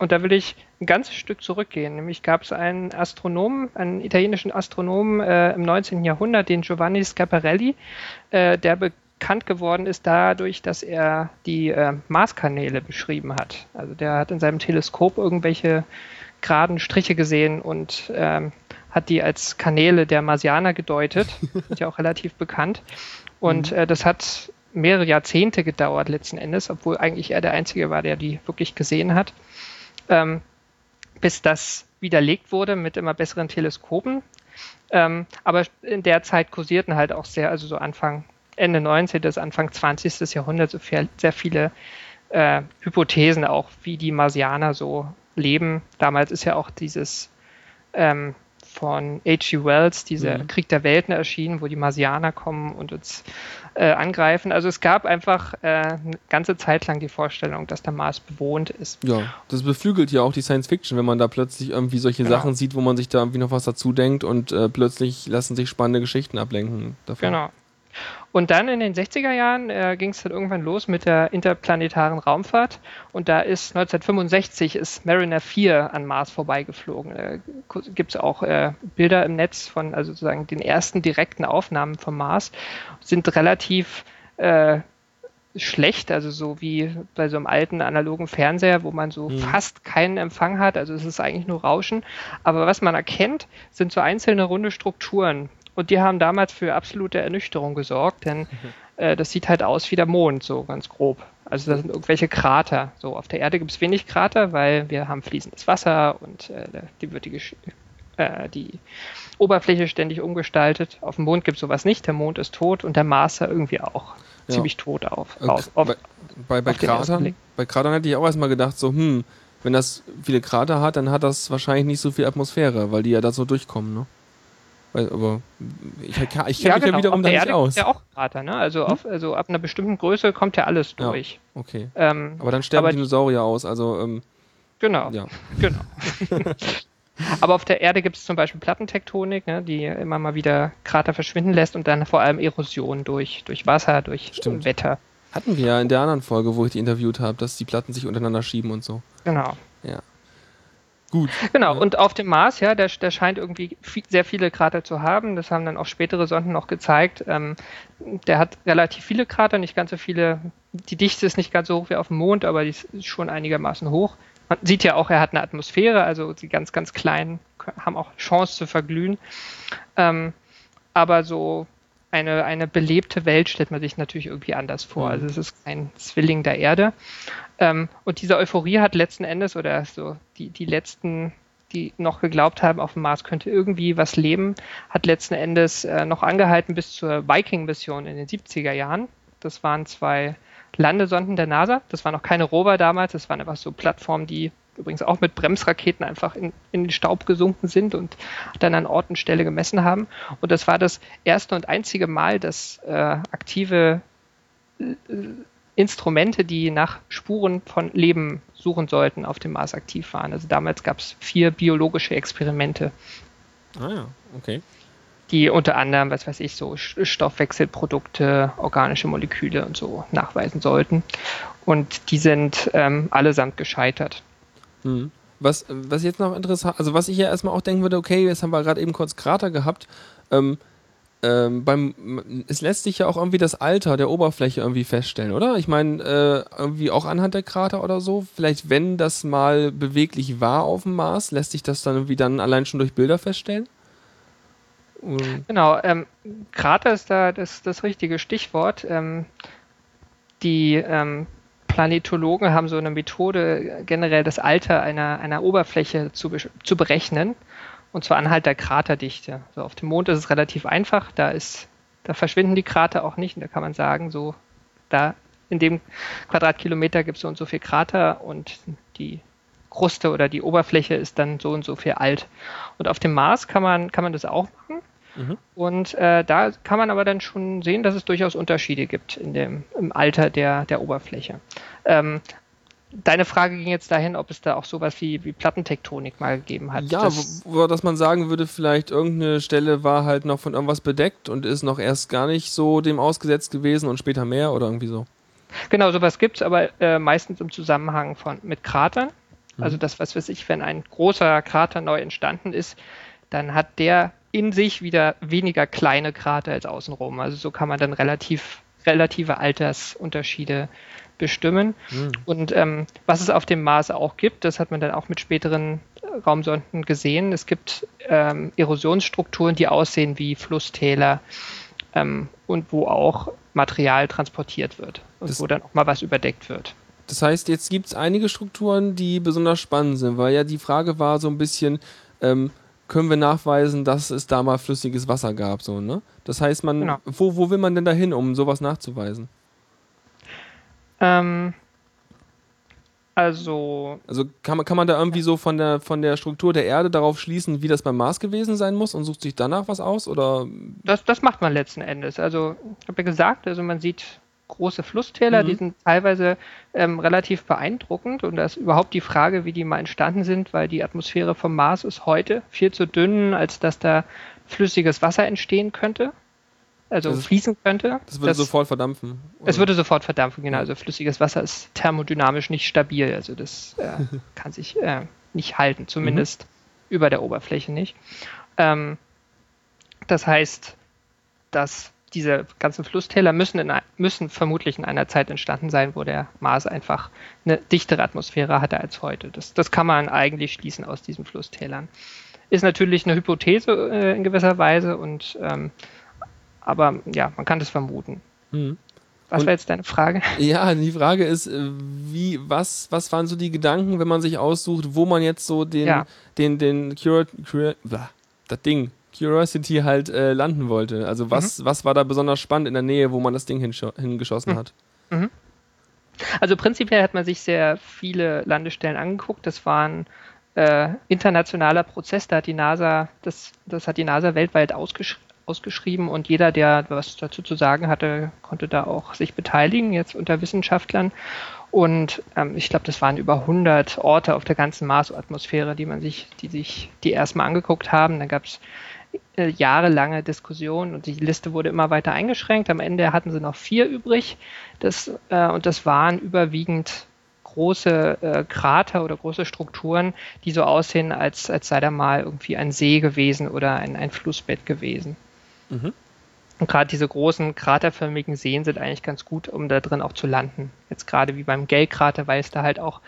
G: Und da will ich ein ganzes Stück zurückgehen. Nämlich gab es einen Astronomen, einen italienischen Astronomen äh, im 19. Jahrhundert, den Giovanni Schiaparelli, äh, der bekannt geworden ist dadurch, dass er die äh, Marskanäle beschrieben hat. Also der hat in seinem Teleskop irgendwelche geraden Striche gesehen und ähm, hat die als Kanäle der Marsianer gedeutet. Sind ja auch relativ bekannt. Und äh, das hat mehrere Jahrzehnte gedauert letzten Endes, obwohl eigentlich er der Einzige war, der die wirklich gesehen hat. Ähm, bis das widerlegt wurde mit immer besseren Teleskopen. Ähm, aber in der Zeit kursierten halt auch sehr, also so Anfang, Ende 19. bis Anfang 20. Jahrhundert so viel, sehr viele äh, Hypothesen auch, wie die Marsianer so leben. Damals ist ja auch dieses ähm, von H.G. Wells, dieser
H: Mhm.
G: Krieg der Welten erschienen, wo die Marsianer kommen und uns äh, angreifen. Also es gab einfach äh, eine ganze Zeit lang die Vorstellung, dass der Mars bewohnt ist.
H: Ja, das beflügelt ja auch die Science Fiction, wenn man da plötzlich irgendwie solche
G: Genau.
H: Sachen sieht, wo man sich da irgendwie noch was dazu denkt und äh, plötzlich lassen sich spannende Geschichten ablenken davon.
G: Genau. Und dann in den 60er Jahren äh, ging es dann irgendwann los mit der interplanetaren Raumfahrt und da ist 1965 ist Mariner 4 an Mars vorbeigeflogen. Äh, Gibt es auch äh, Bilder im Netz von also sozusagen den ersten direkten Aufnahmen vom Mars, sind relativ äh, schlecht, also so wie bei so einem alten analogen Fernseher, wo man so fast keinen Empfang hat, also es ist eigentlich nur Rauschen. Aber was man erkennt, sind so einzelne runde Strukturen. Und die haben damals für absolute Ernüchterung gesorgt, denn äh, das sieht halt aus wie der Mond, so ganz grob. Also da sind irgendwelche Krater. So auf der Erde gibt es wenig Krater, weil wir haben fließendes Wasser und äh, die wird die, äh, die Oberfläche ständig umgestaltet. Auf dem Mond gibt es sowas nicht. Der Mond ist tot und der Mars ja irgendwie auch
H: Ja.
G: ziemlich tot auf.
H: Äh,
G: auf,
H: bei, bei, bei
G: auf
H: Kratern, bei Kratern hätte ich auch erstmal gedacht, so, hm, wenn das viele Krater hat, dann hat das wahrscheinlich nicht so viel Atmosphäre, weil die ja da so durchkommen, ne? Aber ich, ich kenne mich ja wiederum da nicht aus.
G: ja auch Krater, ne? Also, auf, also ab einer bestimmten Größe kommt ja alles
H: Ja.
G: durch.
H: Okay.
G: Ähm,
H: Aber dann sterben
G: Aber-
H: Dinosaurier aus, also, ähm,
G: genau,
H: ja.
G: genau. Aber auf der Erde gibt es zum Beispiel Plattentektonik, ne, die immer mal wieder Krater verschwinden lässt und dann vor allem Erosion durch, durch Wasser, durch
H: Stimmt.
G: Wetter.
H: Hatten wir ja in der anderen Folge, wo ich die interviewt habe, dass die Platten sich untereinander schieben und so.
G: Genau.
H: Ja. Gut.
G: Genau,
H: Ja.
G: und auf dem Mars, ja, der, der scheint irgendwie viel, sehr viele Krater zu haben. Das haben dann auch spätere Sonden noch gezeigt. Ähm, der hat relativ viele Krater, nicht ganz so viele. Die Dichte ist nicht ganz so hoch wie auf dem Mond, aber die ist schon einigermaßen hoch. Man sieht ja auch, er hat eine Atmosphäre, also die ganz, ganz kleinen haben auch Chance zu verglühen. Ähm, aber so eine, eine belebte Welt stellt man sich natürlich irgendwie anders vor.
H: Mhm.
G: Also es ist kein Zwilling der Erde. Ähm, und diese Euphorie hat letzten Endes, oder so die, die letzten, die noch geglaubt haben, auf dem Mars könnte irgendwie was leben, hat letzten Endes äh, noch angehalten bis zur Viking-Mission in den 70er Jahren. Das waren zwei Landesonden der NASA. Das waren noch keine Rover damals, das waren einfach so Plattformen, die übrigens auch mit Bremsraketen einfach in, in den Staub gesunken sind und dann an Ort und Stelle gemessen haben. Und das war das erste und einzige Mal, dass äh, aktive äh, Instrumente, die nach Spuren von Leben suchen sollten, auf dem Mars aktiv waren. Also damals gab es vier biologische Experimente,
H: Ah ja, okay.
G: die unter anderem, was weiß ich, so Stoffwechselprodukte, organische Moleküle und so nachweisen sollten. Und die sind ähm, allesamt gescheitert.
H: Hm. Was, was jetzt noch interessant, also was ich ja erstmal auch denken würde, okay, jetzt haben wir gerade eben kurz Krater gehabt. Ähm, ähm, beim, es lässt sich ja auch irgendwie das Alter der Oberfläche irgendwie feststellen, oder? Ich meine, äh, irgendwie auch anhand der Krater oder so. Vielleicht, wenn das mal beweglich war auf dem Mars, lässt sich das dann irgendwie dann allein schon durch Bilder feststellen? Ähm,
G: Genau, ähm, Krater ist da das, das richtige Stichwort. Ähm, die ähm, Planetologen haben so eine Methode, generell das Alter einer, einer Oberfläche zu, zu berechnen, und zwar anhand der Kraterdichte. So auf dem Mond ist es relativ einfach, da ist, da verschwinden die Krater auch nicht, und da kann man sagen, so da in dem Quadratkilometer gibt es so und so viel Krater und die Kruste oder die Oberfläche ist dann so und so viel alt. Und auf dem Mars kann man, kann man das auch machen. Und äh, da kann man aber dann schon sehen, dass es durchaus Unterschiede gibt in dem, im Alter der, der Oberfläche. Ähm, deine Frage ging jetzt dahin, ob es da auch sowas wie, wie Plattentektonik mal gegeben hat.
H: ja,
G: das,
H: wo, wo, dass man sagen würde, vielleicht irgendeine Stelle war halt noch von irgendwas bedeckt und ist noch erst gar nicht so dem ausgesetzt gewesen und später mehr oder irgendwie so.
G: Genau, sowas gibt es, aber äh, meistens im Zusammenhang von, mit Kratern. Also das, was weiß ich, wenn ein großer Krater neu entstanden ist, dann hat der in sich wieder weniger kleine Krater als außenrum. Also so kann man dann relativ, relative Altersunterschiede bestimmen.
H: Hm.
G: Und ähm, was es auf dem Mars auch gibt, das hat man dann auch mit späteren äh, Raumsonden gesehen. Es gibt ähm, Erosionsstrukturen, die aussehen wie Flusstäler ähm, und wo auch Material transportiert wird und
H: Das-
G: wo dann auch mal was überdeckt wird.
H: Das heißt, jetzt gibt es einige Strukturen, die besonders spannend sind, weil ja die Frage war so ein bisschen, ähm, können wir nachweisen, dass es da mal flüssiges Wasser gab, so, ne? Das heißt, man,
G: Genau.
H: wo, wo will man denn da hin, um sowas nachzuweisen?
G: Ähm, also
H: Also kann man, kann man da irgendwie so von der, von der Struktur der Erde darauf schließen, wie das beim Mars gewesen sein muss und sucht sich danach was aus? Oder
G: Das, das macht man letzten Endes. Also, ich habe ja gesagt, also man sieht große Flusstäler,
H: Mhm.
G: die sind teilweise ähm, relativ beeindruckend und da ist überhaupt die Frage, wie die mal entstanden sind, weil die Atmosphäre vom Mars ist heute viel zu dünn, als dass da flüssiges Wasser entstehen könnte, also
H: Das
G: fließen könnte.
H: das würde sofort verdampfen?
G: Es
H: Oder?
G: würde sofort verdampfen, genau. Also flüssiges Wasser ist thermodynamisch nicht stabil. Also das äh, kann sich äh, nicht halten, zumindest über der Oberfläche nicht. Ähm, das heißt, dass diese ganzen Flusstäler müssen, in, müssen vermutlich in einer Zeit entstanden sein, wo der Mars einfach eine dichtere Atmosphäre hatte als heute. Das, das kann man eigentlich schließen aus diesen Flusstälern. Ist natürlich eine Hypothese äh, in gewisser Weise und ähm, aber ja, man kann das vermuten.
H: Mhm.
G: Was war jetzt deine Frage?
H: Ja, die Frage ist, äh, wie, was, was waren so die Gedanken, wenn man sich aussucht, wo man jetzt so den,
G: Ja.
H: den, den Cur Cur blah, das Ding, Curiosity halt äh, landen wollte? Also was, was war da besonders spannend in der Nähe, wo man das Ding hingeschossen
G: Mhm.
H: hat?
G: Also prinzipiell hat man sich sehr viele Landestellen angeguckt. Das war ein äh, internationaler Prozess. Da hat die NASA, das, das hat die NASA weltweit ausgesch ausgeschrieben und jeder, der was dazu zu sagen hatte, konnte da auch sich beteiligen, jetzt unter Wissenschaftlern. Und ähm, ich glaube, das waren über 100 Orte auf der ganzen Marsatmosphäre, die man sich, die sich die erstmal angeguckt haben. Da gab es äh, jahrelange Diskussionen und die Liste wurde immer weiter eingeschränkt. Am Ende hatten sie noch vier übrig. Das, äh, und das waren überwiegend große äh, Krater oder große Strukturen, die so aussehen, als, als sei da mal irgendwie ein See gewesen oder ein, ein Flussbett gewesen.
H: Mhm.
G: Und gerade diese großen kraterförmigen Seen sind eigentlich ganz gut, um da drin auch zu landen. Jetzt gerade wie beim Gale-Krater, weil es da halt auch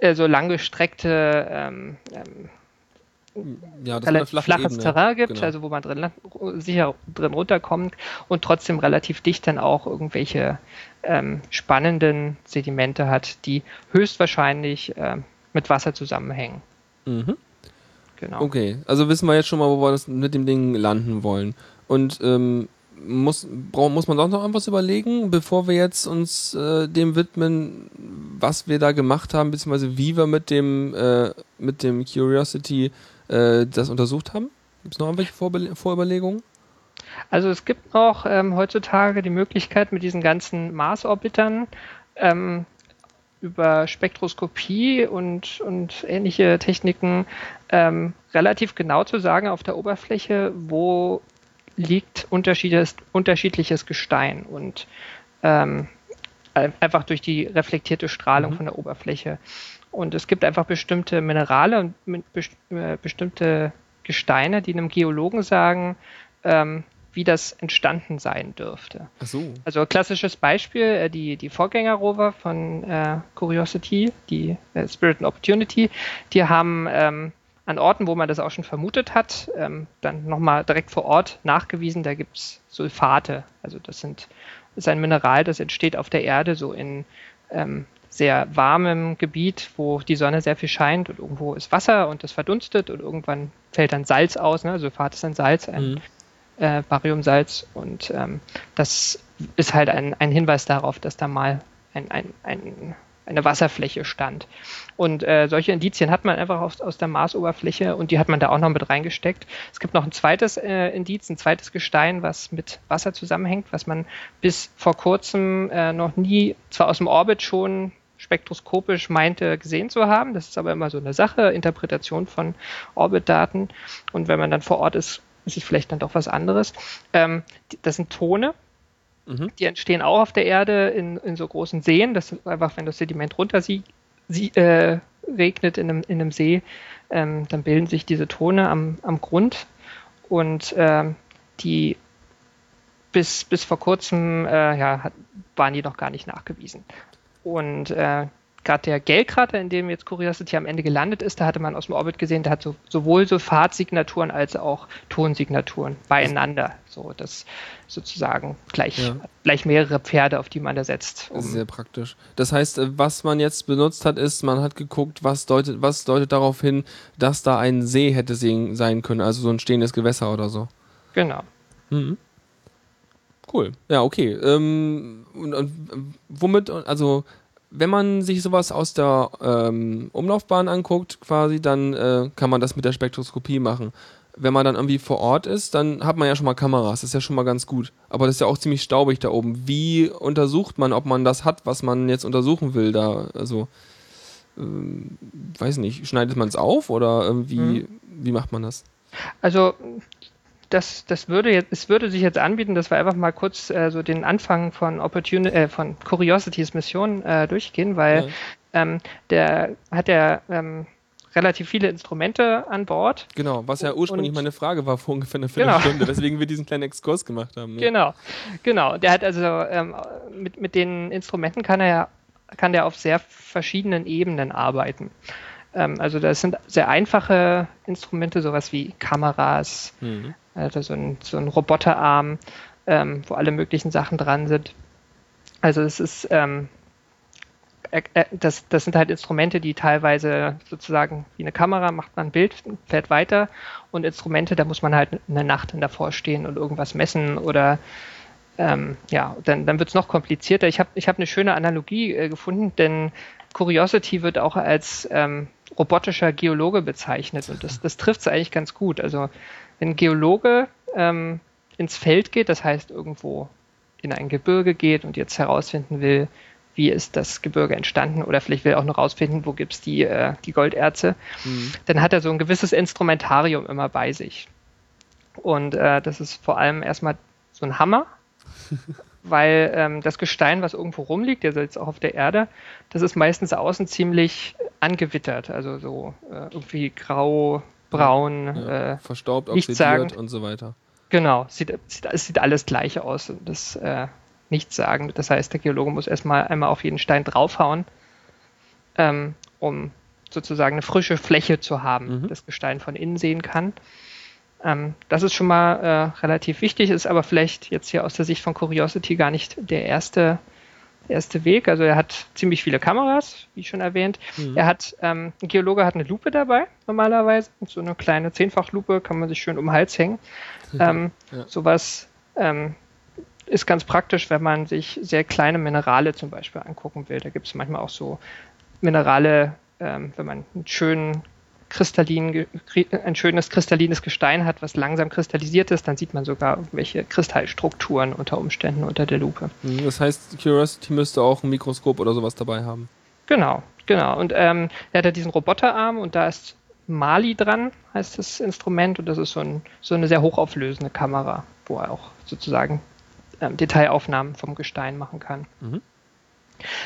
G: äh, so langgestreckte ähm, ähm,
H: Ja,
G: relativ
H: flache
G: flaches
H: Ebene.
G: Terrain gibt,
H: Genau.
G: also wo man drin, sicher drin runterkommt und trotzdem relativ dicht dann auch irgendwelche ähm, spannenden Sedimente hat, die höchstwahrscheinlich ähm, mit Wasser zusammenhängen.
H: Mhm.
G: Genau.
H: Okay, also wissen wir jetzt schon mal, wo wir das mit dem Ding landen wollen. Und ähm, muss, brauch, muss man doch noch irgendwas überlegen, bevor wir jetzt uns äh, dem widmen, was wir da gemacht haben, beziehungsweise wie wir mit dem, äh, mit dem Curiosity äh, das untersucht haben? Gibt es noch irgendwelche Vorbe Vorüberlegungen?
G: Also es gibt noch ähm, heutzutage die Möglichkeit mit diesen ganzen Marsorbitern ähm, über Spektroskopie und, und ähnliche Techniken ähm, relativ genau zu sagen auf der Oberfläche, wo liegt unterschiedliches, Gestein und ähm, ein- einfach durch die reflektierte Strahlung von der Oberfläche. Und es gibt einfach bestimmte Minerale und best äh, bestimmte Gesteine, die einem Geologen sagen, ähm, wie das entstanden sein dürfte.
H: Ach so.
G: Also klassisches Beispiel, äh, die, die Vorgängerrover von äh, Curiosity, die äh, Spirit and Opportunity, die haben ähm, an Orten, wo man das auch schon vermutet hat, ähm, dann nochmal direkt vor Ort nachgewiesen, da gibt es Sulfate. Also das sind das ist ein Mineral, das entsteht auf der Erde so in ähm, sehr warmem Gebiet, wo die Sonne sehr viel scheint und irgendwo ist Wasser und das verdunstet und irgendwann fällt dann Salz aus. Ne? Sulfat ist ein Salz, ein
H: Mhm.
G: äh, Bariumsalz und ähm, das ist halt ein, ein Hinweis darauf, dass da mal ein, ein, ein, eine Wasserfläche stand. Und äh, solche Indizien hat man einfach aus, aus der Marsoberfläche und die hat man da auch noch mit reingesteckt. Es gibt noch ein zweites äh, Indiz, ein zweites Gestein, was mit Wasser zusammenhängt, was man bis vor kurzem äh, noch nie, zwar aus dem Orbit schon spektroskopisch meinte gesehen zu haben. Das ist aber immer so eine Sache, Interpretation von Orbitdaten. Und wenn man dann vor Ort ist, ist es vielleicht dann doch was anderes. Ähm, das sind Tone,
H: Mhm.
G: die entstehen auch auf der Erde in, in so großen Seen. Das ist einfach, wenn das Sediment runter sie, sie, äh, regnet in einem, in einem See, ähm, dann bilden sich diese Tone am, am Grund und ähm, die bis, bis vor kurzem, äh, ja, hat, waren die noch gar nicht nachgewiesen. Und äh, gerade der Gellkrater, in dem jetzt Curiosity am Ende gelandet ist, da hatte man aus dem Orbit gesehen, der hat so, sowohl so Fahrtsignaturen als auch Tonsignaturen beieinander. So, das sozusagen gleich,
H: Ja.
G: gleich mehrere Pferde, auf die man da setzt. Um-
H: sehr praktisch. Das heißt, äh, was man jetzt benutzt hat, ist, man hat geguckt, was deutet, was deutet darauf hin, dass da ein See hätte sein können, also so ein stehendes Gewässer oder so.
G: genau.
H: Mhm. Cool. Ja, okay. Ähm, und, und womit, also wenn man sich sowas aus der ähm, Umlaufbahn anguckt, quasi, dann äh, kann man das mit der Spektroskopie machen. Wenn man dann irgendwie vor Ort ist, dann hat man ja schon mal Kameras, das ist ja schon mal ganz gut. Aber das ist ja auch ziemlich staubig da oben. Wie untersucht man, ob man das hat, was man jetzt untersuchen will da? Also, ähm, weiß nicht, schneidet man es auf oder irgendwie,
G: Mhm.
H: wie macht man das?
G: Also das, das würde jetzt, es würde sich jetzt anbieten, dass wir einfach mal kurz äh, so den Anfang von Opportunity, äh, von Curiosities Mission äh, durchgehen, weil
H: Ja.
G: ähm, der hat ja ähm, relativ viele Instrumente an Bord.
H: Genau, was ja ursprünglich
G: Und-
H: meine Frage war vor ungefähr einer
G: Genau.
H: Viertelstunde, weswegen wir diesen kleinen Exkurs gemacht haben. Ne?
G: Genau, genau. Der hat also ähm, mit, mit den Instrumenten kann er ja kann der auf sehr verschiedenen Ebenen arbeiten. Ähm, also das sind sehr einfache Instrumente, sowas wie Kameras,
H: Mhm.
G: also so ein, so ein Roboterarm, ähm, wo alle möglichen Sachen dran sind. Also es ist, ähm, äh, äh, das, das sind halt Instrumente, die teilweise sozusagen wie eine Kamera macht man ein Bild, fährt weiter und Instrumente, da muss man halt eine Nacht dann davor stehen und irgendwas messen oder ähm, ja, dann, dann wird es noch komplizierter. Ich habe ich hab eine schöne Analogie äh, gefunden, denn Curiosity wird auch als ähm, robotischer Geologe bezeichnet und das, das trifft es eigentlich ganz gut. Also wenn ein Geologe ähm, ins Feld geht, das heißt irgendwo in ein Gebirge geht und jetzt herausfinden will, wie ist das Gebirge entstanden oder vielleicht will er auch noch herausfinden, wo gibt es die, äh, die Golderze, dann hat er so ein gewisses Instrumentarium immer bei sich. Und äh, das ist vor allem erstmal so ein Hammer, weil ähm, das Gestein, was irgendwo rumliegt, der jetzt auch auf der Erde, das ist meistens außen ziemlich angewittert, also so äh, irgendwie grau, braun,
H: Ja,
G: äh,
H: Verstaubt, oxidiert und so weiter.
G: Genau, sieht, sieht, es sieht alles gleich aus. und Das äh, nichts sagen. Das heißt, der Geologe muss erstmal einmal auf jeden Stein draufhauen, ähm, um sozusagen eine frische Fläche zu haben,
H: Mhm.
G: das Gestein von innen sehen kann. Ähm, das ist schon mal äh, relativ wichtig, ist aber vielleicht jetzt hier aus der Sicht von Curiosity gar nicht der erste, erste Weg. Also er hat ziemlich viele Kameras, wie schon erwähnt. Er hat, ähm, ein Geologe hat eine Lupe dabei, normalerweise. So eine kleine Zehnfachlupe kann man sich schön um den Hals hängen. Ähm,
H: Ja.
G: Sowas ähm, ist ganz praktisch, wenn man sich sehr kleine Minerale zum Beispiel angucken will. Da gibt es manchmal auch so Minerale, ähm, wenn man einen schönen kristallinen, ge- kri- ein schönes kristallines Gestein hat, was langsam kristallisiert ist, dann sieht man sogar irgendwelche Kristallstrukturen unter Umständen unter der Lupe.
H: Mhm, Das heißt, Curiosity müsste auch ein Mikroskop oder sowas dabei haben.
G: Genau, genau. Und ähm, er hat ja diesen Roboterarm und da ist Mali dran, heißt das Instrument, und das ist so, ein, so eine sehr hochauflösende Kamera, wo er auch sozusagen ähm, Detailaufnahmen vom Gestein machen kann.
H: Mhm.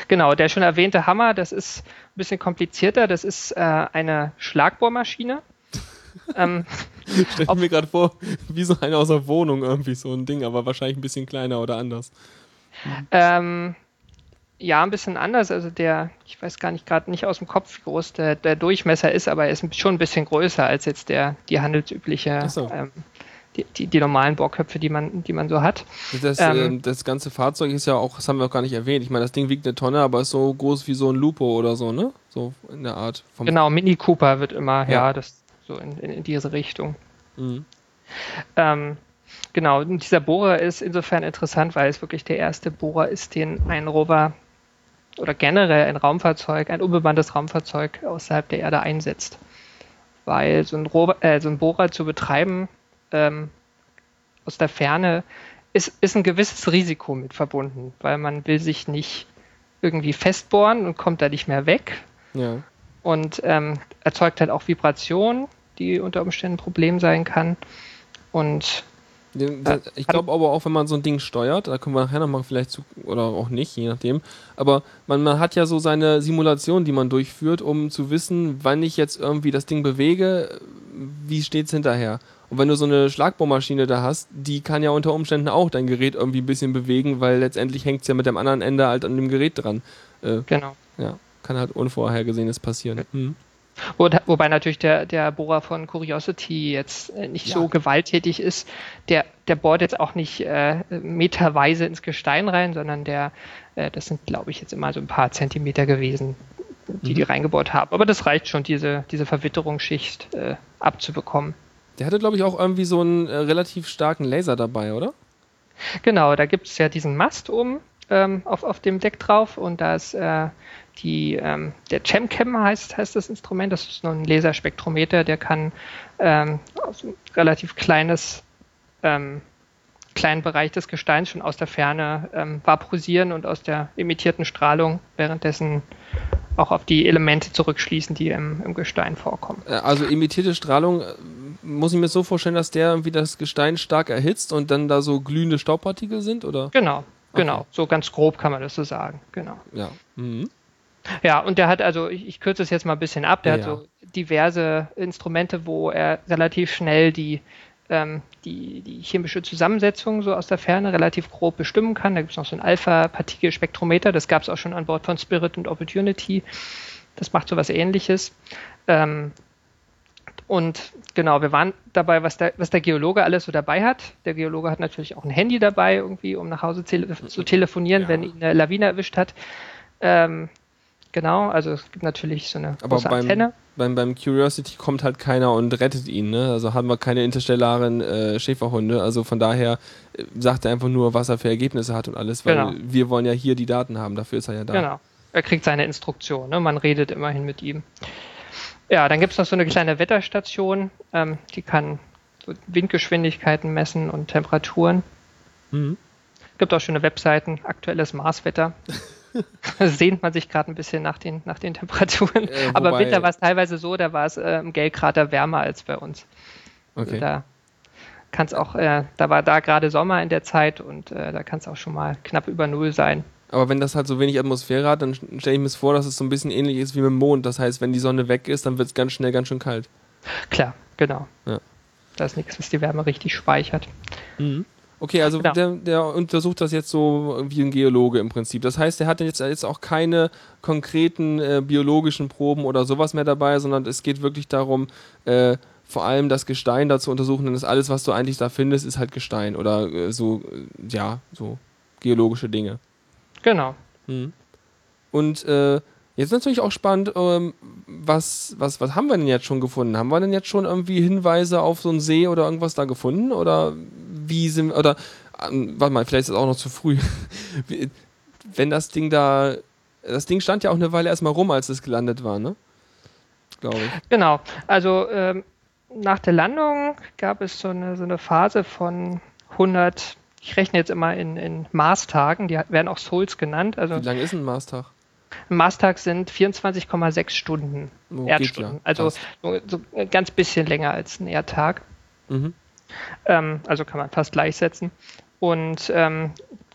G: Genau, der schon erwähnte Hammer, das ist ein bisschen komplizierter, das ist äh, eine Schlagbohrmaschine. ähm,
H: Stell mir gerade vor, wie so eine aus der Wohnung irgendwie so ein Ding, aber wahrscheinlich ein bisschen kleiner oder anders.
G: Ähm, ja, ein bisschen anders. Also der, ich weiß gar nicht gerade nicht aus dem Kopf, wie groß der, der Durchmesser ist, aber er ist schon ein bisschen größer als jetzt der die handelsübliche,
H: so.
G: ähm, die, die, die normalen Bohrköpfe, die man, die man so hat.
H: Das,
G: Ähm.
H: ähm, das ganze Fahrzeug ist ja auch, das haben wir auch gar nicht erwähnt. Ich meine, das Ding wiegt eine Tonne, aber ist so groß wie so ein Lupo oder so, ne? So in der Art.
G: Genau, Mini Cooper wird immer,
H: Ja.
G: ja, das so in, in, in diese Richtung.
H: Mhm.
G: Ähm, genau, und dieser Bohrer ist insofern interessant, weil es wirklich der erste Bohrer ist, den ein Rover oder generell ein Raumfahrzeug, ein unbemanntes Raumfahrzeug außerhalb der Erde einsetzt. Weil so ein, Rover, äh, so ein Bohrer zu betreiben ähm, aus der Ferne ist, ist ein gewisses Risiko mit verbunden, weil man will sich nicht irgendwie festbohren und kommt da nicht mehr weg
H: Ja.
G: und ähm, erzeugt halt auch Vibration, die unter Umständen ein Problem sein kann. Und
H: Ich glaube aber auch, wenn man so ein Ding steuert, da kommen wir nachher nochmal vielleicht zu, oder auch nicht, je nachdem, aber man, man hat ja so seine Simulation, die man durchführt, um zu wissen, wann ich jetzt irgendwie das Ding bewege, wie steht's hinterher? Und wenn du so eine Schlagbohrmaschine da hast, die kann ja unter Umständen auch dein Gerät irgendwie ein bisschen bewegen, weil letztendlich hängt's ja mit dem anderen Ende halt an dem Gerät dran. Äh,
G: Genau.
H: ja, kann halt Unvorhergesehenes passieren. Hm.
G: Wo, wobei natürlich der, der Bohrer von Curiosity jetzt äh, nicht
H: Ja.
G: so gewalttätig ist. Der, der bohrt jetzt auch nicht äh, meterweise ins Gestein rein, sondern der, äh, das sind, glaube ich, jetzt immer so ein paar Zentimeter gewesen, die die reingebohrt haben. Aber das reicht schon, diese, diese Verwitterungsschicht äh, abzubekommen.
H: Der hatte, glaube ich, auch irgendwie so einen äh, relativ starken Laser dabei, oder?
G: Genau, da gibt es ja diesen Mast oben ähm, auf, auf dem Deck drauf und da ist äh, die, ähm, der Chemcam heißt, heißt das Instrument, das ist nur ein Laserspektrometer, der kann ähm, aus einem relativ kleines, ähm, kleinen Bereich des Gesteins schon aus der Ferne ähm, vaporisieren und aus der emittierten Strahlung währenddessen auch auf die Elemente zurückschließen, die im, im Gestein vorkommen.
H: Äh, Also imitierte Strahlung, äh, muss ich mir so vorstellen, dass der irgendwie das Gestein stark erhitzt und dann da so glühende Staubpartikel sind, oder?
G: Genau, genau, so ganz grob kann man das so sagen, genau.
H: Ja. Mhm.
G: Ja, und der hat also, ich, ich kürze es jetzt mal ein bisschen ab, der
H: Ja.
G: hat so diverse Instrumente, wo er relativ schnell die, ähm, die, die chemische Zusammensetzung so aus der Ferne relativ grob bestimmen kann. Da gibt es noch so ein Alpha-Partikelspektrometer, das gab es auch schon an Bord von Spirit und Opportunity. Das macht so was ähnliches. Ähm, und genau, wir waren dabei, was der, was der Geologe alles so dabei hat. Der Geologe hat natürlich auch ein Handy dabei, irgendwie, um nach Hause tele zu telefonieren,
H: Ja.
G: wenn ihn eine Lawine erwischt hat. Ähm, genau, also es gibt natürlich so eine
H: Aber
G: große
H: beim,
G: Antenne.
H: Beim, beim Curiosity kommt halt keiner und rettet ihn, ne? Also haben wir keine interstellaren äh, Schäferhunde. Also von daher äh, sagt er einfach nur, was er für Ergebnisse hat und alles, weil
G: Genau.
H: wir wollen ja hier die Daten haben, dafür ist er ja da.
G: Genau. Er kriegt seine Instruktion, ne? man redet immerhin mit ihm. Ja, dann gibt es noch so eine kleine Wetterstation, ähm, die kann so Windgeschwindigkeiten messen und Temperaturen.
H: Mhm.
G: Gibt auch schöne Webseiten, aktuelles Marswetter. Sehnt man sich gerade ein bisschen nach den, nach den Temperaturen.
H: Äh,
G: Aber im Winter war es teilweise so, da war es äh, im Gellkrater wärmer als bei uns. Also
H: Okay.
G: da kann es auch, äh, da war da gerade Sommer in der Zeit und äh, da kann es auch schon mal knapp über Null sein.
H: Aber wenn das halt so wenig Atmosphäre hat, dann stelle ich mir vor, dass es so ein bisschen ähnlich ist wie mit dem Mond. Das heißt, wenn die Sonne weg ist, dann wird es ganz schnell ganz schön kalt.
G: Klar, genau.
H: Ja.
G: Da ist nichts, was die Wärme richtig speichert.
H: Okay, also
G: Genau.
H: der, der untersucht das jetzt so wie ein Geologe im Prinzip. Das heißt, er hat jetzt, jetzt auch keine konkreten äh, biologischen Proben oder sowas mehr dabei, sondern es geht wirklich darum, äh, vor allem das Gestein da zu untersuchen, denn das alles, was du eigentlich da findest, ist halt Gestein oder äh, so, äh, ja, so geologische Dinge.
G: Genau.
H: Und äh, jetzt natürlich auch spannend, ähm, was, was, was haben wir denn jetzt schon gefunden? Haben wir denn jetzt schon irgendwie Hinweise auf so einen See oder irgendwas da gefunden? Oder wie sind oder ähm, warte mal, vielleicht ist es auch noch zu früh. Wenn das Ding da. Das Ding stand ja auch eine Weile erstmal rum, als es gelandet war, ne? Glaube ich.
G: Genau. Also ähm, nach der Landung gab es so eine, so eine Phase von 100, ich rechne jetzt immer in, in Marstagen, die werden auch Souls genannt. Also
H: Wie lang ist ein Marstag?
G: Ein Marstag sind 24,6 Stunden
H: Oh,
G: Erdstunden.
H: ja.
G: Also so, so ein ganz bisschen länger als ein Erdtag.
H: Mhm.
G: Ähm, also kann man fast gleichsetzen. Und ähm,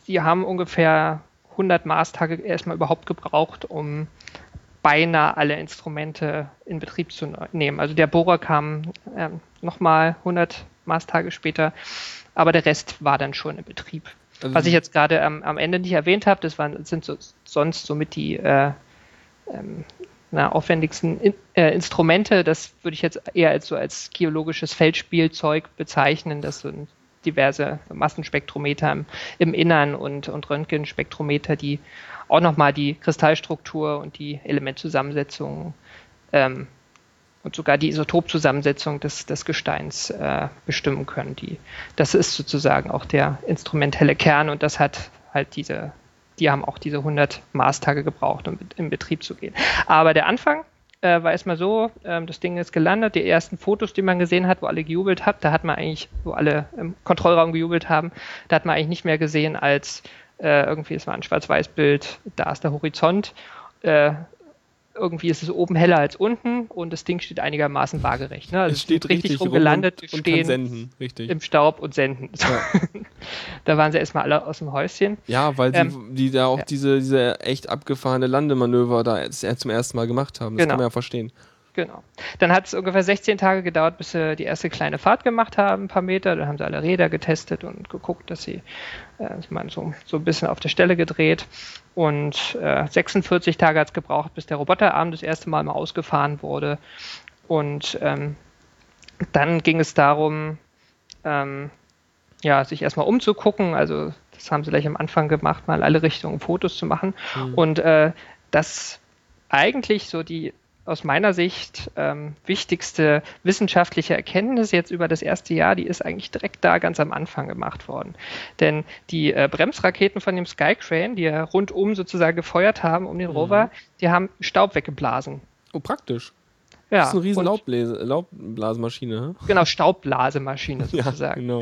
G: die haben ungefähr 100 Maßtage erstmal überhaupt gebraucht, um beinahe alle Instrumente in Betrieb zu ne- nehmen. Also der Bohrer kam ähm, nochmal 100 Maßtage später, aber der Rest war dann schon in Betrieb.
H: Also
G: Was ich jetzt gerade am, am Ende nicht erwähnt habe, das waren, sind so, sonst somit die äh, ähm, na, aufwendigsten in, äh, Instrumente. Das würde ich jetzt eher als so als geologisches Feldspielzeug bezeichnen. Das sind diverse Massenspektrometer im, im Innern und, und Röntgenspektrometer, die auch nochmal die Kristallstruktur und die Elementzusammensetzung ähm, und sogar die Isotopzusammensetzung des, des Gesteins äh, bestimmen können. Die, das ist sozusagen auch der instrumentelle Kern und das hat halt diese, die haben auch diese 100 Maßtage gebraucht, um in Betrieb zu gehen. Aber der Anfang äh, war erstmal so, ähm, das Ding ist gelandet, die ersten Fotos, die man gesehen hat, wo alle gejubelt hat, da hat man eigentlich, wo alle im Kontrollraum gejubelt haben, da hat man eigentlich nicht mehr gesehen als äh, irgendwie, es war ein Schwarz-Weiß-Bild, da ist der Horizont, äh, irgendwie ist es oben heller als unten und das Ding steht einigermaßen waagerecht. Ne? Also
H: es steht
G: richtig,
H: richtig
G: rum
H: rum
G: gelandet,
H: und,
G: stehen
H: senden, richtig.
G: im Staub und senden. da waren sie erstmal alle aus dem Häuschen.
H: Ja, weil die,
G: Ähm,
H: die da auch
G: ja.
H: diese, diese echt abgefahrene Landemanöver da zum ersten Mal gemacht haben. Das
G: Genau.
H: kann man ja verstehen.
G: Genau. Dann hat es ungefähr 16 Tage gedauert, bis sie die erste kleine Fahrt gemacht haben, ein paar Meter. Dann haben sie alle Räder getestet und geguckt, dass sie äh, man so, so ein bisschen auf der Stelle gedreht. Und äh, 46 Tage hat es gebraucht, bis der Roboterarm das erste Mal mal ausgefahren wurde. Und ähm, dann ging es darum, ähm, ja, sich erstmal umzugucken. Also das haben sie gleich am Anfang gemacht, mal alle Richtungen Fotos zu machen. Und äh, das eigentlich so die aus meiner Sicht ähm, wichtigste wissenschaftliche Erkenntnis jetzt über das erste Jahr, die ist eigentlich direkt da ganz am Anfang gemacht worden. Denn die äh, Bremsraketen von dem Skycrane, die ja rundum sozusagen gefeuert haben um den Rover, die haben Staub weggeblasen.
H: Oh, praktisch.
G: Ja,
H: das ist eine riesen Laubbläse, Laubblasemaschine. hä?
G: Genau, Staubblasemaschine sozusagen.
H: genau.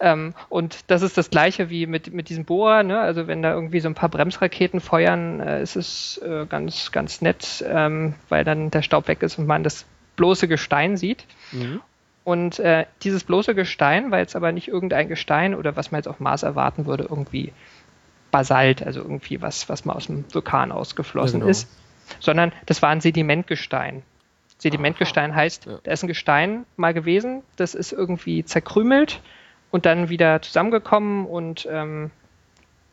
G: Ähm, und das ist das gleiche wie mit, mit diesem Bohrer, ne? Also wenn da irgendwie so ein paar Bremsraketen feuern, äh, ist es äh, ganz, ganz nett, ähm, weil dann der Staub weg ist und man das bloße Gestein sieht.
H: Mhm.
G: Und äh, dieses bloße Gestein war jetzt aber nicht irgendein Gestein oder was man jetzt auf Mars erwarten würde, irgendwie Basalt, also irgendwie was, was mal aus dem Vulkan ausgeflossen
H: genau.
G: ist, sondern das war ein Sedimentgestein. Sedimentgestein heißt,
H: Ja.
G: da ist ein Gestein mal gewesen, das ist irgendwie zerkrümelt und dann wieder zusammengekommen und, ähm,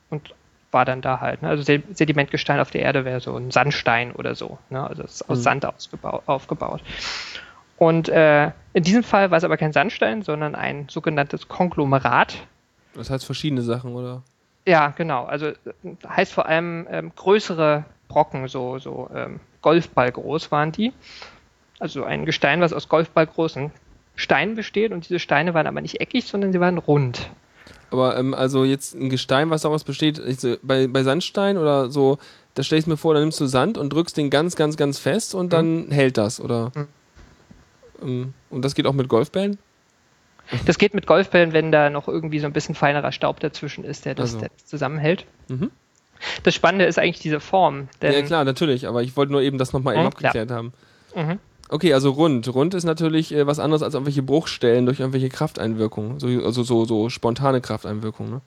G: und war dann da halt. Ne? Also Se- Sedimentgestein auf der Erde wäre so ein Sandstein oder so. Ne? Also es ist aus
H: Mhm.
G: Sand aufgebaut. Und äh, in diesem Fall war es aber kein Sandstein, sondern ein sogenanntes Konglomerat.
H: Das heißt verschiedene Sachen, oder?
G: Ja, genau. Also heißt vor allem ähm, größere Brocken, so, so ähm, Golfball groß waren die. Also ein Gestein, was aus Golfball großen Steinen besteht und diese Steine waren aber nicht eckig, sondern sie waren rund.
H: Aber ähm, also jetzt ein Gestein, was daraus besteht, bei, bei Sandstein oder so, da stelle ich mir vor, da nimmst du Sand und drückst den ganz, ganz, ganz fest und dann hält das, oder?
G: Mhm.
H: Ähm, und das geht auch mit Golfbällen?
G: Das geht mit Golfbällen, wenn da noch irgendwie so ein bisschen feinerer Staub dazwischen ist, der das,
H: Also.
G: der das zusammenhält.
H: Mhm.
G: Das Spannende ist eigentlich diese Form.
H: Ja, klar, natürlich, aber ich wollte nur eben das nochmal eben
G: Mhm,
H: abgeklärt haben.
G: Mhm.
H: Okay, also rund. Rund ist natürlich äh, was anderes als irgendwelche Bruchstellen durch irgendwelche Krafteinwirkungen. So, also so, so spontane Krafteinwirkungen, ne?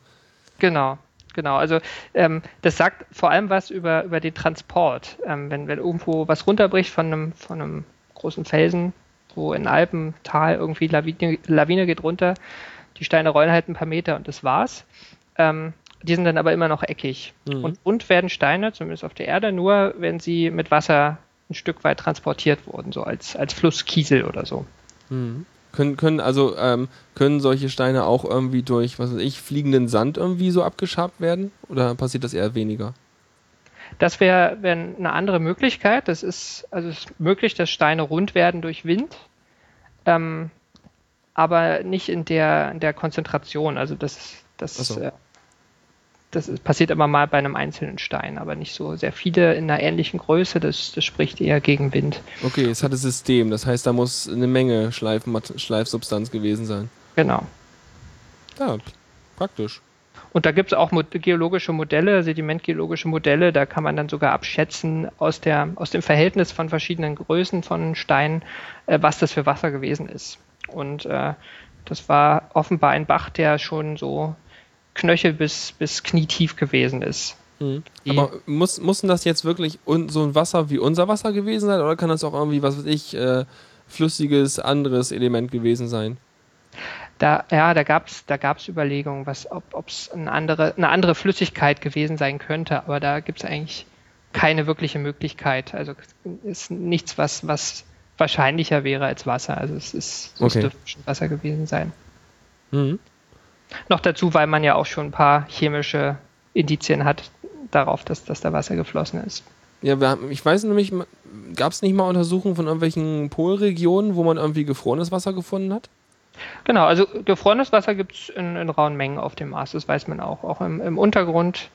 G: Genau, genau. Also ähm, das sagt vor allem was über, über den Transport. Ähm, wenn, wenn irgendwo was runterbricht von einem, von einem großen Felsen, wo in Alpental irgendwie Lawine, Lawine geht runter, die Steine rollen halt ein paar Meter und das war's. Ähm, die sind dann aber immer noch eckig.
H: Mhm.
G: Und rund werden Steine, zumindest auf der Erde, nur wenn sie mit Wasser ein Stück weit transportiert wurden, so als, als Flusskiesel oder so.
H: Mhm. Können, können also ähm, können solche Steine auch irgendwie durch, was weiß ich, fliegenden Sand irgendwie so abgeschabt werden? Oder passiert das eher weniger?
G: Das wäre wär eine andere Möglichkeit. Das ist, also es ist möglich, dass Steine rund werden durch Wind, ähm, aber nicht in der, in der Konzentration. Also das, das,
H: so.
G: äh, das passiert immer mal bei einem einzelnen Stein, aber nicht so sehr viele in einer ähnlichen Größe. Das, das spricht eher gegen Wind.
H: Okay, es hat ein System, das heißt, da muss eine Menge Schleifmat Schleifsubstanz gewesen sein.
G: Genau.
H: Ja, praktisch.
G: Und da gibt es auch geologische Modelle, sedimentgeologische Modelle, da kann man dann sogar abschätzen aus, der, aus dem Verhältnis von verschiedenen Größen von Steinen, äh, was das für Wasser gewesen ist. Und äh, das war offenbar ein Bach, der schon so Knöchel bis, bis knietief gewesen ist.
H: Mhm. Aber muss, muss denn das jetzt wirklich un so ein Wasser wie unser Wasser gewesen sein? Oder kann das auch irgendwie, was weiß ich, äh, flüssiges, anderes Element gewesen sein?
G: Da, ja, da gab es da gab's Überlegungen, was, ob es eine andere, eine andere Flüssigkeit gewesen sein könnte, aber da gibt es eigentlich keine wirkliche Möglichkeit. Also es ist nichts, was, was wahrscheinlicher wäre als Wasser. Also es ist
H: Okay.
G: dürfte schon Wasser gewesen sein.
H: Mhm.
G: Noch dazu, weil man ja auch schon ein paar chemische Indizien hat darauf, dass, dass da Wasser geflossen ist.
H: Ja, wir haben, ich weiß nämlich, gab es nicht mal Untersuchungen von irgendwelchen Polregionen, wo man irgendwie gefrorenes Wasser gefunden hat?
G: Genau, also gefrorenes Wasser gibt es in, in rauen Mengen auf dem Mars, das weiß man auch. Auch im, im Untergrund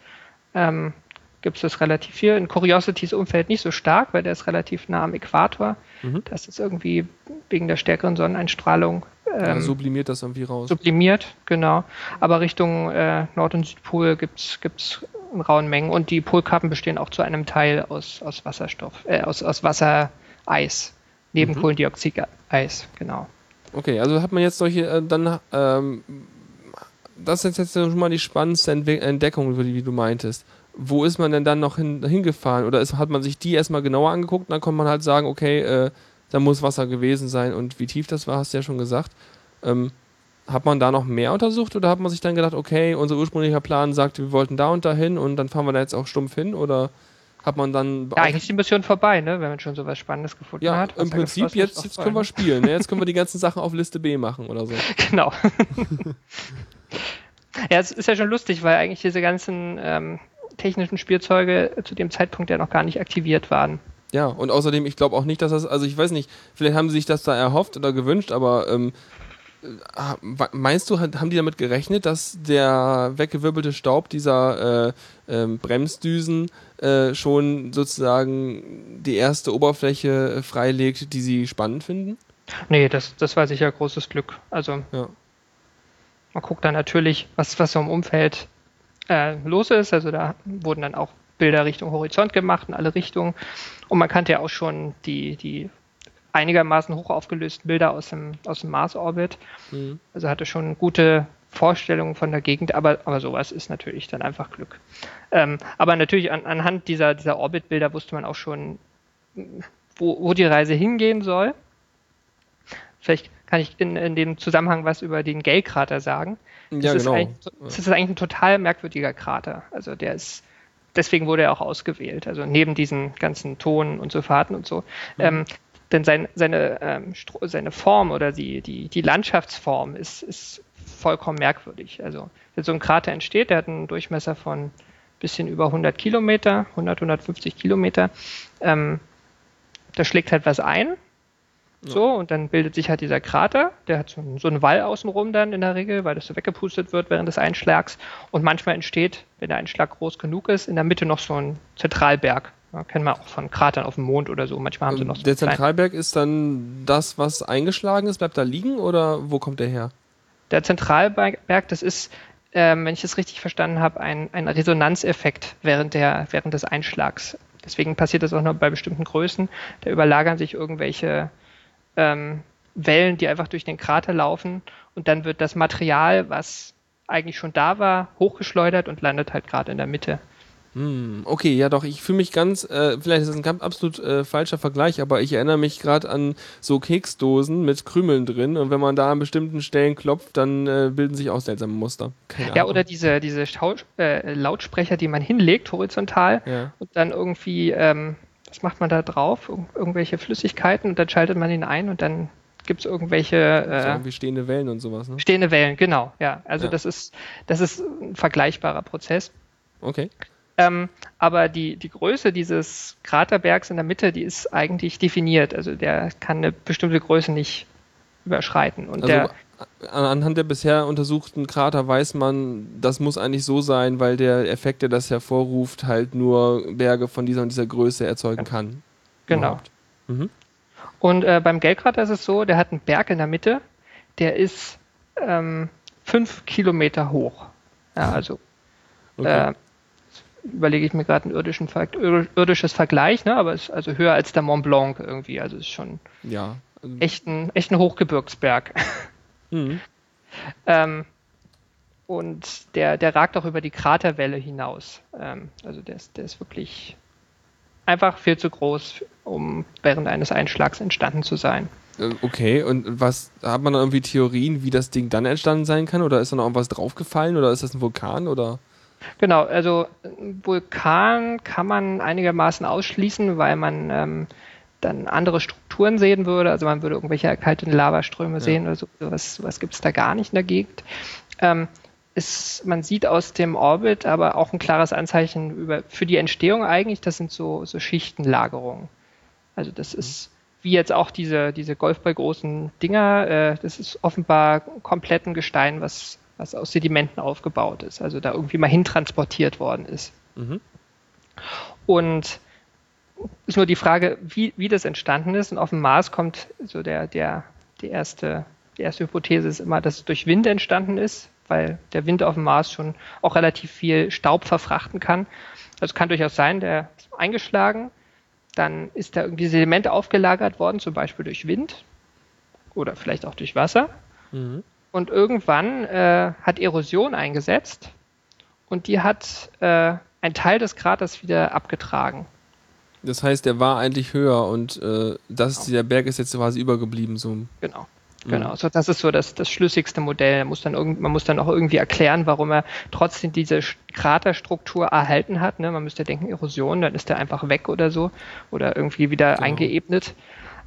G: ähm, gibt es das relativ viel. In Curiosities Umfeld nicht so stark, weil der ist relativ nah am Äquator.
H: Mhm.
G: Das ist irgendwie wegen der stärkeren Sonneneinstrahlung
H: Ja,
G: ähm,
H: sublimiert das irgendwie raus.
G: sublimiert, genau. Aber Richtung äh, Nord- und Südpol gibt es in rauen Mengen und die Polkappen bestehen auch zu einem Teil aus, aus Wasserstoff, äh, aus, aus Wassereis, neben
H: Mhm.
G: Kohlendioxideis, genau.
H: Okay, also hat man jetzt solche, äh, dann, ähm, das ist jetzt schon mal die spannendste Entdeckung, wie du meintest. Wo ist man denn dann noch hin, hingefahren? Oder ist, hat man sich die erstmal genauer angeguckt und dann konnte man halt sagen, okay, äh, da muss Wasser gewesen sein und wie tief das war, hast du ja schon gesagt. Ähm, hat man da noch mehr untersucht oder hat man sich dann gedacht, okay, unser ursprünglicher Plan sagt, wir wollten da und dahin und dann fahren wir da jetzt auch stumpf hin oder hat man dann
G: Ja, eigentlich ist die Mission vorbei, ne? wenn man schon sowas Spannendes gefunden
H: ja,
G: hat.
H: im
G: Was
H: Prinzip
G: was
H: jetzt, jetzt können wir spielen. Ne? Jetzt können wir die ganzen Sachen auf Liste B machen oder so.
G: Genau. ja, es ist ja schon lustig, weil eigentlich diese ganzen ähm, technischen Spielzeuge zu dem Zeitpunkt ja noch gar nicht aktiviert waren.
H: Ja, und außerdem, ich glaube auch nicht, dass das, also ich weiß nicht, vielleicht haben sie sich das da erhofft oder gewünscht, aber ähm, äh, meinst du, haben die damit gerechnet, dass der weggewirbelte Staub dieser äh, ähm, Bremsdüsen äh, schon sozusagen die erste Oberfläche äh, freilegt, die sie spannend finden?
G: Nee, das, das war sicher großes Glück. Also
H: Ja.
G: man guckt dann natürlich, was, was so im Umfeld äh, los ist. Also da wurden dann auch Bilder Richtung Horizont gemacht in alle Richtungen. Und man kannte ja auch schon die, die einigermaßen hoch aufgelösten Bilder aus dem, aus dem Mars-Orbit.
H: Mhm.
G: Also hatte schon gute Vorstellungen von der Gegend, aber, aber sowas ist natürlich dann einfach Glück. Ähm, aber natürlich an, anhand dieser, dieser Orbitbilder wusste man auch schon, wo, wo die Reise hingehen soll. Vielleicht kann ich in, in dem Zusammenhang was über den Gale-Krater sagen. Das,
H: Ja,
G: ist
H: genau.
G: eigentlich, das ist eigentlich ein total merkwürdiger Krater. Also der ist, deswegen wurde er auch ausgewählt. Also neben diesen ganzen Tonen und Sulfaten und so.
H: Mhm.
G: Ähm, denn sein, seine, ähm, seine Form oder die, die, die Landschaftsform ist, ist vollkommen merkwürdig. Also wenn so ein Krater entsteht, der hat einen Durchmesser von bisschen über 100 Kilometer, 100, 150 Kilometer. Ähm, da schlägt halt was ein. So, und dann bildet sich halt dieser Krater, der hat so einen, so einen Wall außenrum dann in der Regel, weil das so weggepustet wird während des Einschlags. Und manchmal entsteht, wenn der Einschlag groß genug ist, in der Mitte noch so ein Zentralberg. Ja, kennen wir auch von Kratern auf dem Mond oder so. Manchmal haben sie noch so
H: Ähm, Der Zentralberg ist dann das, was eingeschlagen ist, bleibt da liegen oder wo kommt der her?
G: Der Zentralberg, das ist, ähm, wenn ich es richtig verstanden habe, ein, ein Resonanzeffekt während, der, während des Einschlags. Deswegen passiert das auch nur bei bestimmten Größen. Da überlagern sich irgendwelche ähm, Wellen, die einfach durch den Krater laufen und dann wird das Material, was eigentlich schon da war, hochgeschleudert und landet halt gerade in der Mitte.
H: Hm, okay, ja doch, ich fühle mich ganz, äh, vielleicht ist das ein ganz absolut äh, falscher Vergleich, aber ich erinnere mich gerade an so Keksdosen mit Krümeln drin und wenn man da an bestimmten Stellen klopft, dann äh, bilden sich auch seltsame Muster. Keine
G: Ja,
H: Ahnung.
G: oder diese, diese Schau äh, Lautsprecher, die man hinlegt, horizontal,
H: Ja.
G: und dann irgendwie, ähm, was macht man da drauf? Ir irgendwelche Flüssigkeiten und dann schaltet man ihn ein und dann gibt es irgendwelche
H: So
G: äh,
H: irgendwie stehende Wellen und sowas, ne?
G: stehende Wellen, genau, ja. Also
H: Ja.
G: das ist, das ist ein vergleichbarer Prozess.
H: Okay.
G: Ähm, aber die, die Größe dieses Kraterbergs in der Mitte, die ist eigentlich definiert. Also der kann eine bestimmte Größe nicht überschreiten. Und
H: Also
G: der,
H: anhand der bisher untersuchten Krater weiß man, das muss eigentlich so sein, weil der Effekt, der das hervorruft, halt nur Berge von dieser und dieser Größe erzeugen kann.
G: genau.
H: Mhm.
G: Und äh, beim Geldkrater ist es so, der hat einen Berg in der Mitte, der ist ähm, fünf Kilometer hoch. Ja, also
H: Okay.
G: äh, überlege ich mir gerade ein irdischen irdisches Vergleich, ne? aber es ist also höher als der Mont Blanc irgendwie. Also es ist schon
H: ja. Also,
G: echt ein, echt ein Hochgebirgsberg.
H: Mhm.
G: ähm, und der, der ragt auch über die Kraterwelle hinaus. Ähm, also der ist, der ist wirklich einfach viel zu groß, um während eines Einschlags entstanden zu sein.
H: Äh, Okay, und was hat man da irgendwie Theorien, wie das Ding dann entstanden sein kann? Oder ist da noch irgendwas draufgefallen oder ist das ein Vulkan oder?
G: Genau, also ein Vulkan kann man einigermaßen ausschließen, weil man ähm, dann andere Strukturen sehen würde. Also man würde irgendwelche erkalteten Lavaströme sehen oder so. Was, sowas gibt es da gar nicht in der Gegend. Ähm, ist, man sieht aus dem Orbit aber auch ein klares Anzeichen über, für die Entstehung eigentlich. Das sind so, so Schichtenlagerungen. Also das ist wie jetzt auch diese, diese golfballgroßen Dinger. Äh, das ist offenbar komplett ein Gestein, was, was aus Sedimenten aufgebaut ist. Also da irgendwie mal hintransportiert worden ist.
H: Mhm.
G: Und ist nur die Frage, wie, wie das entstanden ist. Und auf dem Mars kommt so der, der, die, erste, die erste Hypothese ist immer, dass es durch Wind entstanden ist, weil der Wind auf dem Mars schon auch relativ viel Staub verfrachten kann. Also kann durchaus sein, der ist eingeschlagen, dann ist da irgendwie Sediment aufgelagert worden, zum Beispiel durch Wind oder vielleicht auch durch Wasser.
H: Mhm.
G: Und irgendwann äh, hat Erosion eingesetzt und die hat äh, einen Teil des Kraters wieder abgetragen.
H: Das heißt, der war eigentlich höher und äh, das, der Berg ist jetzt quasi übergeblieben. So.
G: Genau. Genau, so das ist so das, das schlüssigste Modell. Muss dann irgend, man muss dann auch irgendwie erklären, warum er trotzdem diese Kraterstruktur erhalten hat. Ne? Man müsste denken, Erosion, dann ist er einfach weg oder so oder irgendwie wieder
H: Genau.
G: eingeebnet.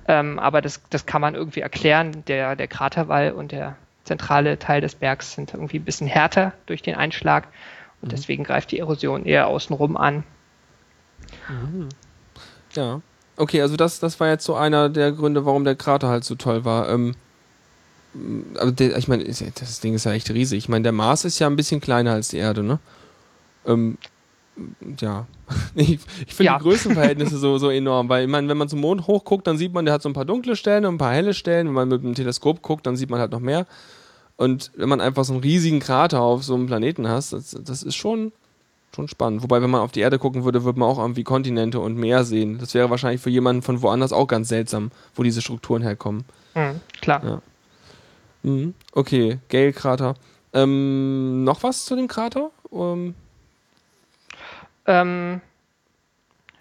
G: Ähm, aber das, das kann man irgendwie erklären. Der, der Kraterwall und der zentrale Teil des Bergs sind irgendwie ein bisschen härter durch den Einschlag und deswegen greift die Erosion eher außenrum an.
H: Ja. Okay, also das, das war jetzt so einer der Gründe, warum der Krater halt so toll war. Ähm, aber der, ich meine, das Ding ist ja echt riesig. Ich meine, der Mars ist ja ein bisschen kleiner als die Erde, ne? Ähm, ja. Ich, ich finde
G: Ja.
H: die Größenverhältnisse so, so enorm, weil ich meine, wenn man zum Mond hochguckt, dann sieht man, der hat so ein paar dunkle Stellen und ein paar helle Stellen. Wenn man mit dem Teleskop guckt, dann sieht man halt noch mehr. Und wenn man einfach so einen riesigen Krater auf so einem Planeten hat, das, das ist schon, schon spannend. Wobei, wenn man auf die Erde gucken würde, würde man auch irgendwie Kontinente und Meer sehen. Das wäre wahrscheinlich für jemanden von woanders auch ganz seltsam, wo diese Strukturen herkommen.
G: Mhm, klar.
H: Ja. Mhm. Okay, Gale-Krater. Ähm, noch was zu dem Krater? Ähm,
G: Ähm,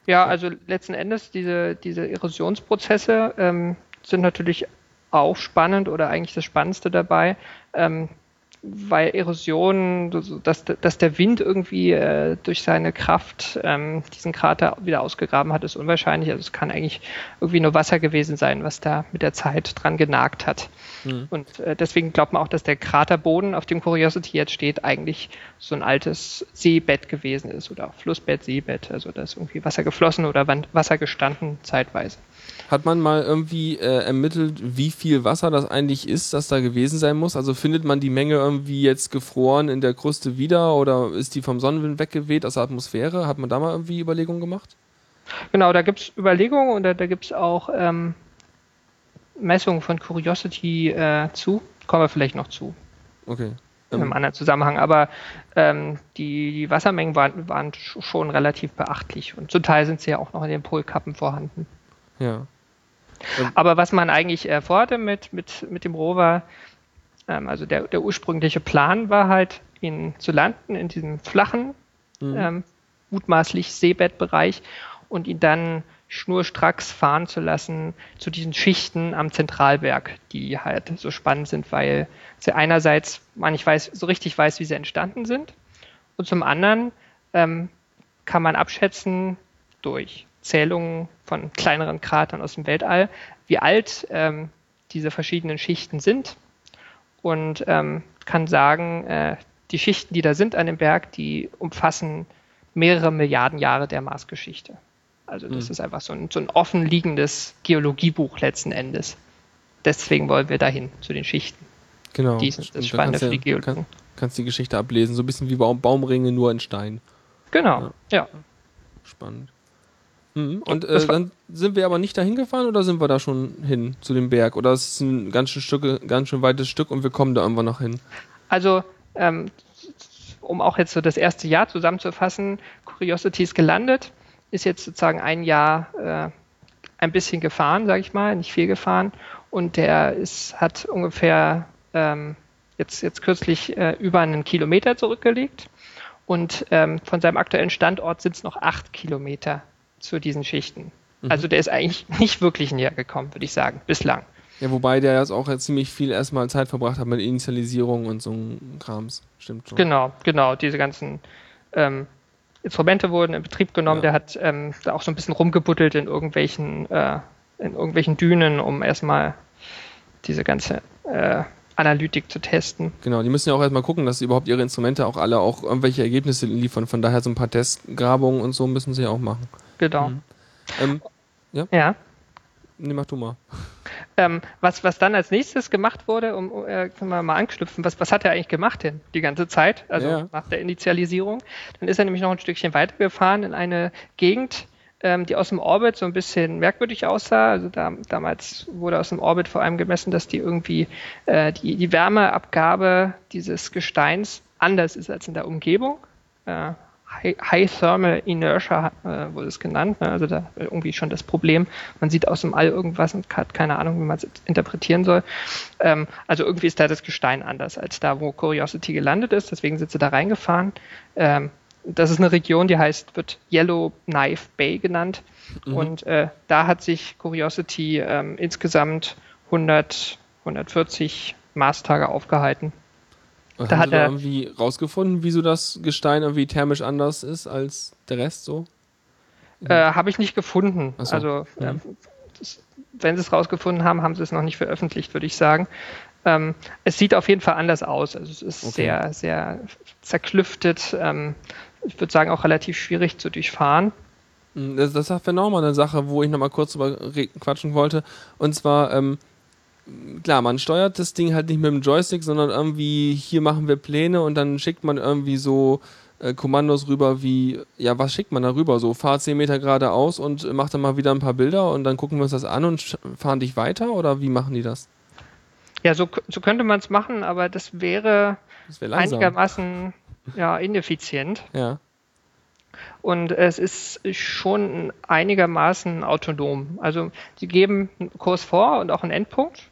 G: ja, also letzten Endes diese, diese Erosionsprozesse ähm, sind natürlich auch spannend oder eigentlich das Spannendste dabei, ähm, weil Erosion, dass, dass der Wind irgendwie äh, durch seine Kraft ähm, diesen Krater wieder ausgegraben hat, ist unwahrscheinlich. Also es kann eigentlich irgendwie nur Wasser gewesen sein, was da mit der Zeit dran genagt hat. Und äh, deswegen glaubt man auch, dass der Kraterboden, auf dem Curiosity jetzt steht, eigentlich so ein altes Seebett gewesen ist oder auch Flussbett, Seebett. Also da ist irgendwie Wasser geflossen oder Wasser gestanden zeitweise.
H: Hat man mal irgendwie äh, ermittelt, wie viel Wasser das eigentlich ist, das da gewesen sein muss? Also findet man die Menge irgendwie jetzt gefroren in der Kruste wieder oder ist die vom Sonnenwind weggeweht aus der Atmosphäre? Hat man da mal irgendwie Überlegungen gemacht?
G: Genau, da gibt es Überlegungen und da, da gibt es auch ähm, Messungen von Curiosity äh, zu. Kommen wir vielleicht noch zu.
H: Okay.
G: in einem
H: Ähm,
G: anderen Zusammenhang. Aber ähm, die, die Wassermengen waren, waren sch- schon relativ beachtlich und zum Teil sind sie ja auch noch in den Polkappen vorhanden.
H: Ja.
G: Aber was man eigentlich äh, vorhatte mit, mit, mit dem Rover, ähm, also der, der ursprüngliche Plan war halt, ihn zu landen in diesem flachen, ähm, mutmaßlich Seebettbereich und ihn dann schnurstracks fahren zu lassen zu diesen Schichten am Zentralberg, die halt so spannend sind, weil sie einerseits man nicht weiß, so richtig weiß, wie sie entstanden sind und zum anderen ähm, kann man abschätzen durch Zählungen von kleineren Kratern aus dem Weltall, wie alt ähm, diese verschiedenen Schichten sind und ähm, kann sagen, äh, die Schichten, die da sind an dem Berg, die umfassen mehrere Milliarden Jahre der Marsgeschichte. Also das ist einfach so ein, so ein offen liegendes Geologiebuch letzten Endes. Deswegen wollen wir dahin, zu den Schichten.
H: Genau.
G: Die sind das Spannende für die
H: du-
G: Geologen.
H: Kann, kannst die Geschichte ablesen, so ein bisschen wie Baum, Baumringe, nur in Stein.
G: Genau, ja.
H: Spannend. Mhm. Und äh, dann sind wir aber nicht dahin gefahren oder sind wir da schon hin zu dem Berg? Oder ist es ein ganz schön, Stück, ganz schön weites Stück und wir kommen da irgendwann noch hin?
G: Also, ähm, um auch jetzt so das erste Jahr zusammenzufassen, Curiosity ist gelandet, ist jetzt sozusagen ein Jahr äh, ein bisschen gefahren, sage ich mal, nicht viel gefahren. Und der ist, hat ungefähr ähm, jetzt, jetzt kürzlich äh, über einen Kilometer zurückgelegt. Und ähm, von seinem aktuellen Standort sind es noch acht Kilometer zu diesen Schichten. Also der ist eigentlich nicht wirklich näher gekommen, würde ich sagen, bislang.
H: Ja, wobei der jetzt auch ziemlich viel erstmal Zeit verbracht hat mit Initialisierung und so ein Krams. Stimmt schon.
G: Genau, genau. Diese ganzen ähm, Instrumente wurden in Betrieb genommen.
H: Ja.
G: Der hat ähm, da auch so ein bisschen rumgebuddelt in irgendwelchen, äh, in irgendwelchen Dünen, um erstmal diese ganze äh, Analytik zu testen.
H: Genau, die müssen ja auch erstmal gucken, dass sie überhaupt ihre Instrumente auch alle auch irgendwelche Ergebnisse liefern. Von daher so ein paar Testgrabungen und so müssen sie ja auch machen.
G: Genau.
H: Ähm,
G: Ja.
H: nee, mach du mal.
G: Ähm, was, was dann als nächstes gemacht wurde, um um, äh, können wir mal anknüpfen, was, was hat er eigentlich gemacht denn die ganze Zeit, also
H: Ja.
G: nach der Initialisierung? Dann ist er nämlich noch ein Stückchen weitergefahren in eine Gegend, ähm, die aus dem Orbit so ein bisschen merkwürdig aussah. Also da, damals wurde aus dem Orbit vor allem gemessen, dass die irgendwie äh, die, die Wärmeabgabe dieses Gesteins anders ist als in der Umgebung. Äh, High, High Thermal Inertia äh, wurde es genannt. Ne? Also da irgendwie schon das Problem. Man sieht aus dem All irgendwas und hat keine Ahnung, wie man es interpretieren soll. Ähm, also irgendwie ist da das Gestein anders als da, wo Curiosity gelandet ist. Deswegen sind sie da reingefahren. Ähm, das ist eine Region, die heißt, wird Yellow Knife Bay genannt.
H: Mhm.
G: Und äh, da hat sich Curiosity ähm, insgesamt 100, 140 Marstage aufgehalten.
H: Und
G: Da
H: haben
G: hat er-
H: irgendwie rausgefunden, wieso das Gestein irgendwie thermisch anders ist als der Rest so?
G: Äh, Habe ich nicht gefunden.
H: So.
G: Also,
H: Mhm.
G: ähm, das, wenn sie es rausgefunden haben, haben sie es noch nicht veröffentlicht, würde ich sagen. Ähm, es sieht auf jeden Fall anders aus. Also es ist
H: Okay.
G: sehr, sehr zerklüftet. Ähm, ich würde sagen, auch relativ schwierig zu durchfahren.
H: Hm, Das, das wäre nochmal eine Sache, wo ich nochmal kurz drüber quatschen wollte. Und zwar, ähm, klar, man steuert das Ding halt nicht mit dem Joystick, sondern irgendwie, hier machen wir Pläne und dann schickt man irgendwie so äh, Kommandos rüber wie, ja, was schickt man da rüber? So, fahr 10 Meter geradeaus und äh, mach dann mal wieder ein paar Bilder und dann gucken wir uns das an und fahren dich weiter oder wie machen die das?
G: Ja, so, so könnte man es machen, aber das wäre
H: Das wäre
G: einigermaßen ja, ineffizient.
H: Ja.
G: Und es ist schon einigermaßen autonom. Also sie geben einen Kurs vor und auch einen Endpunkt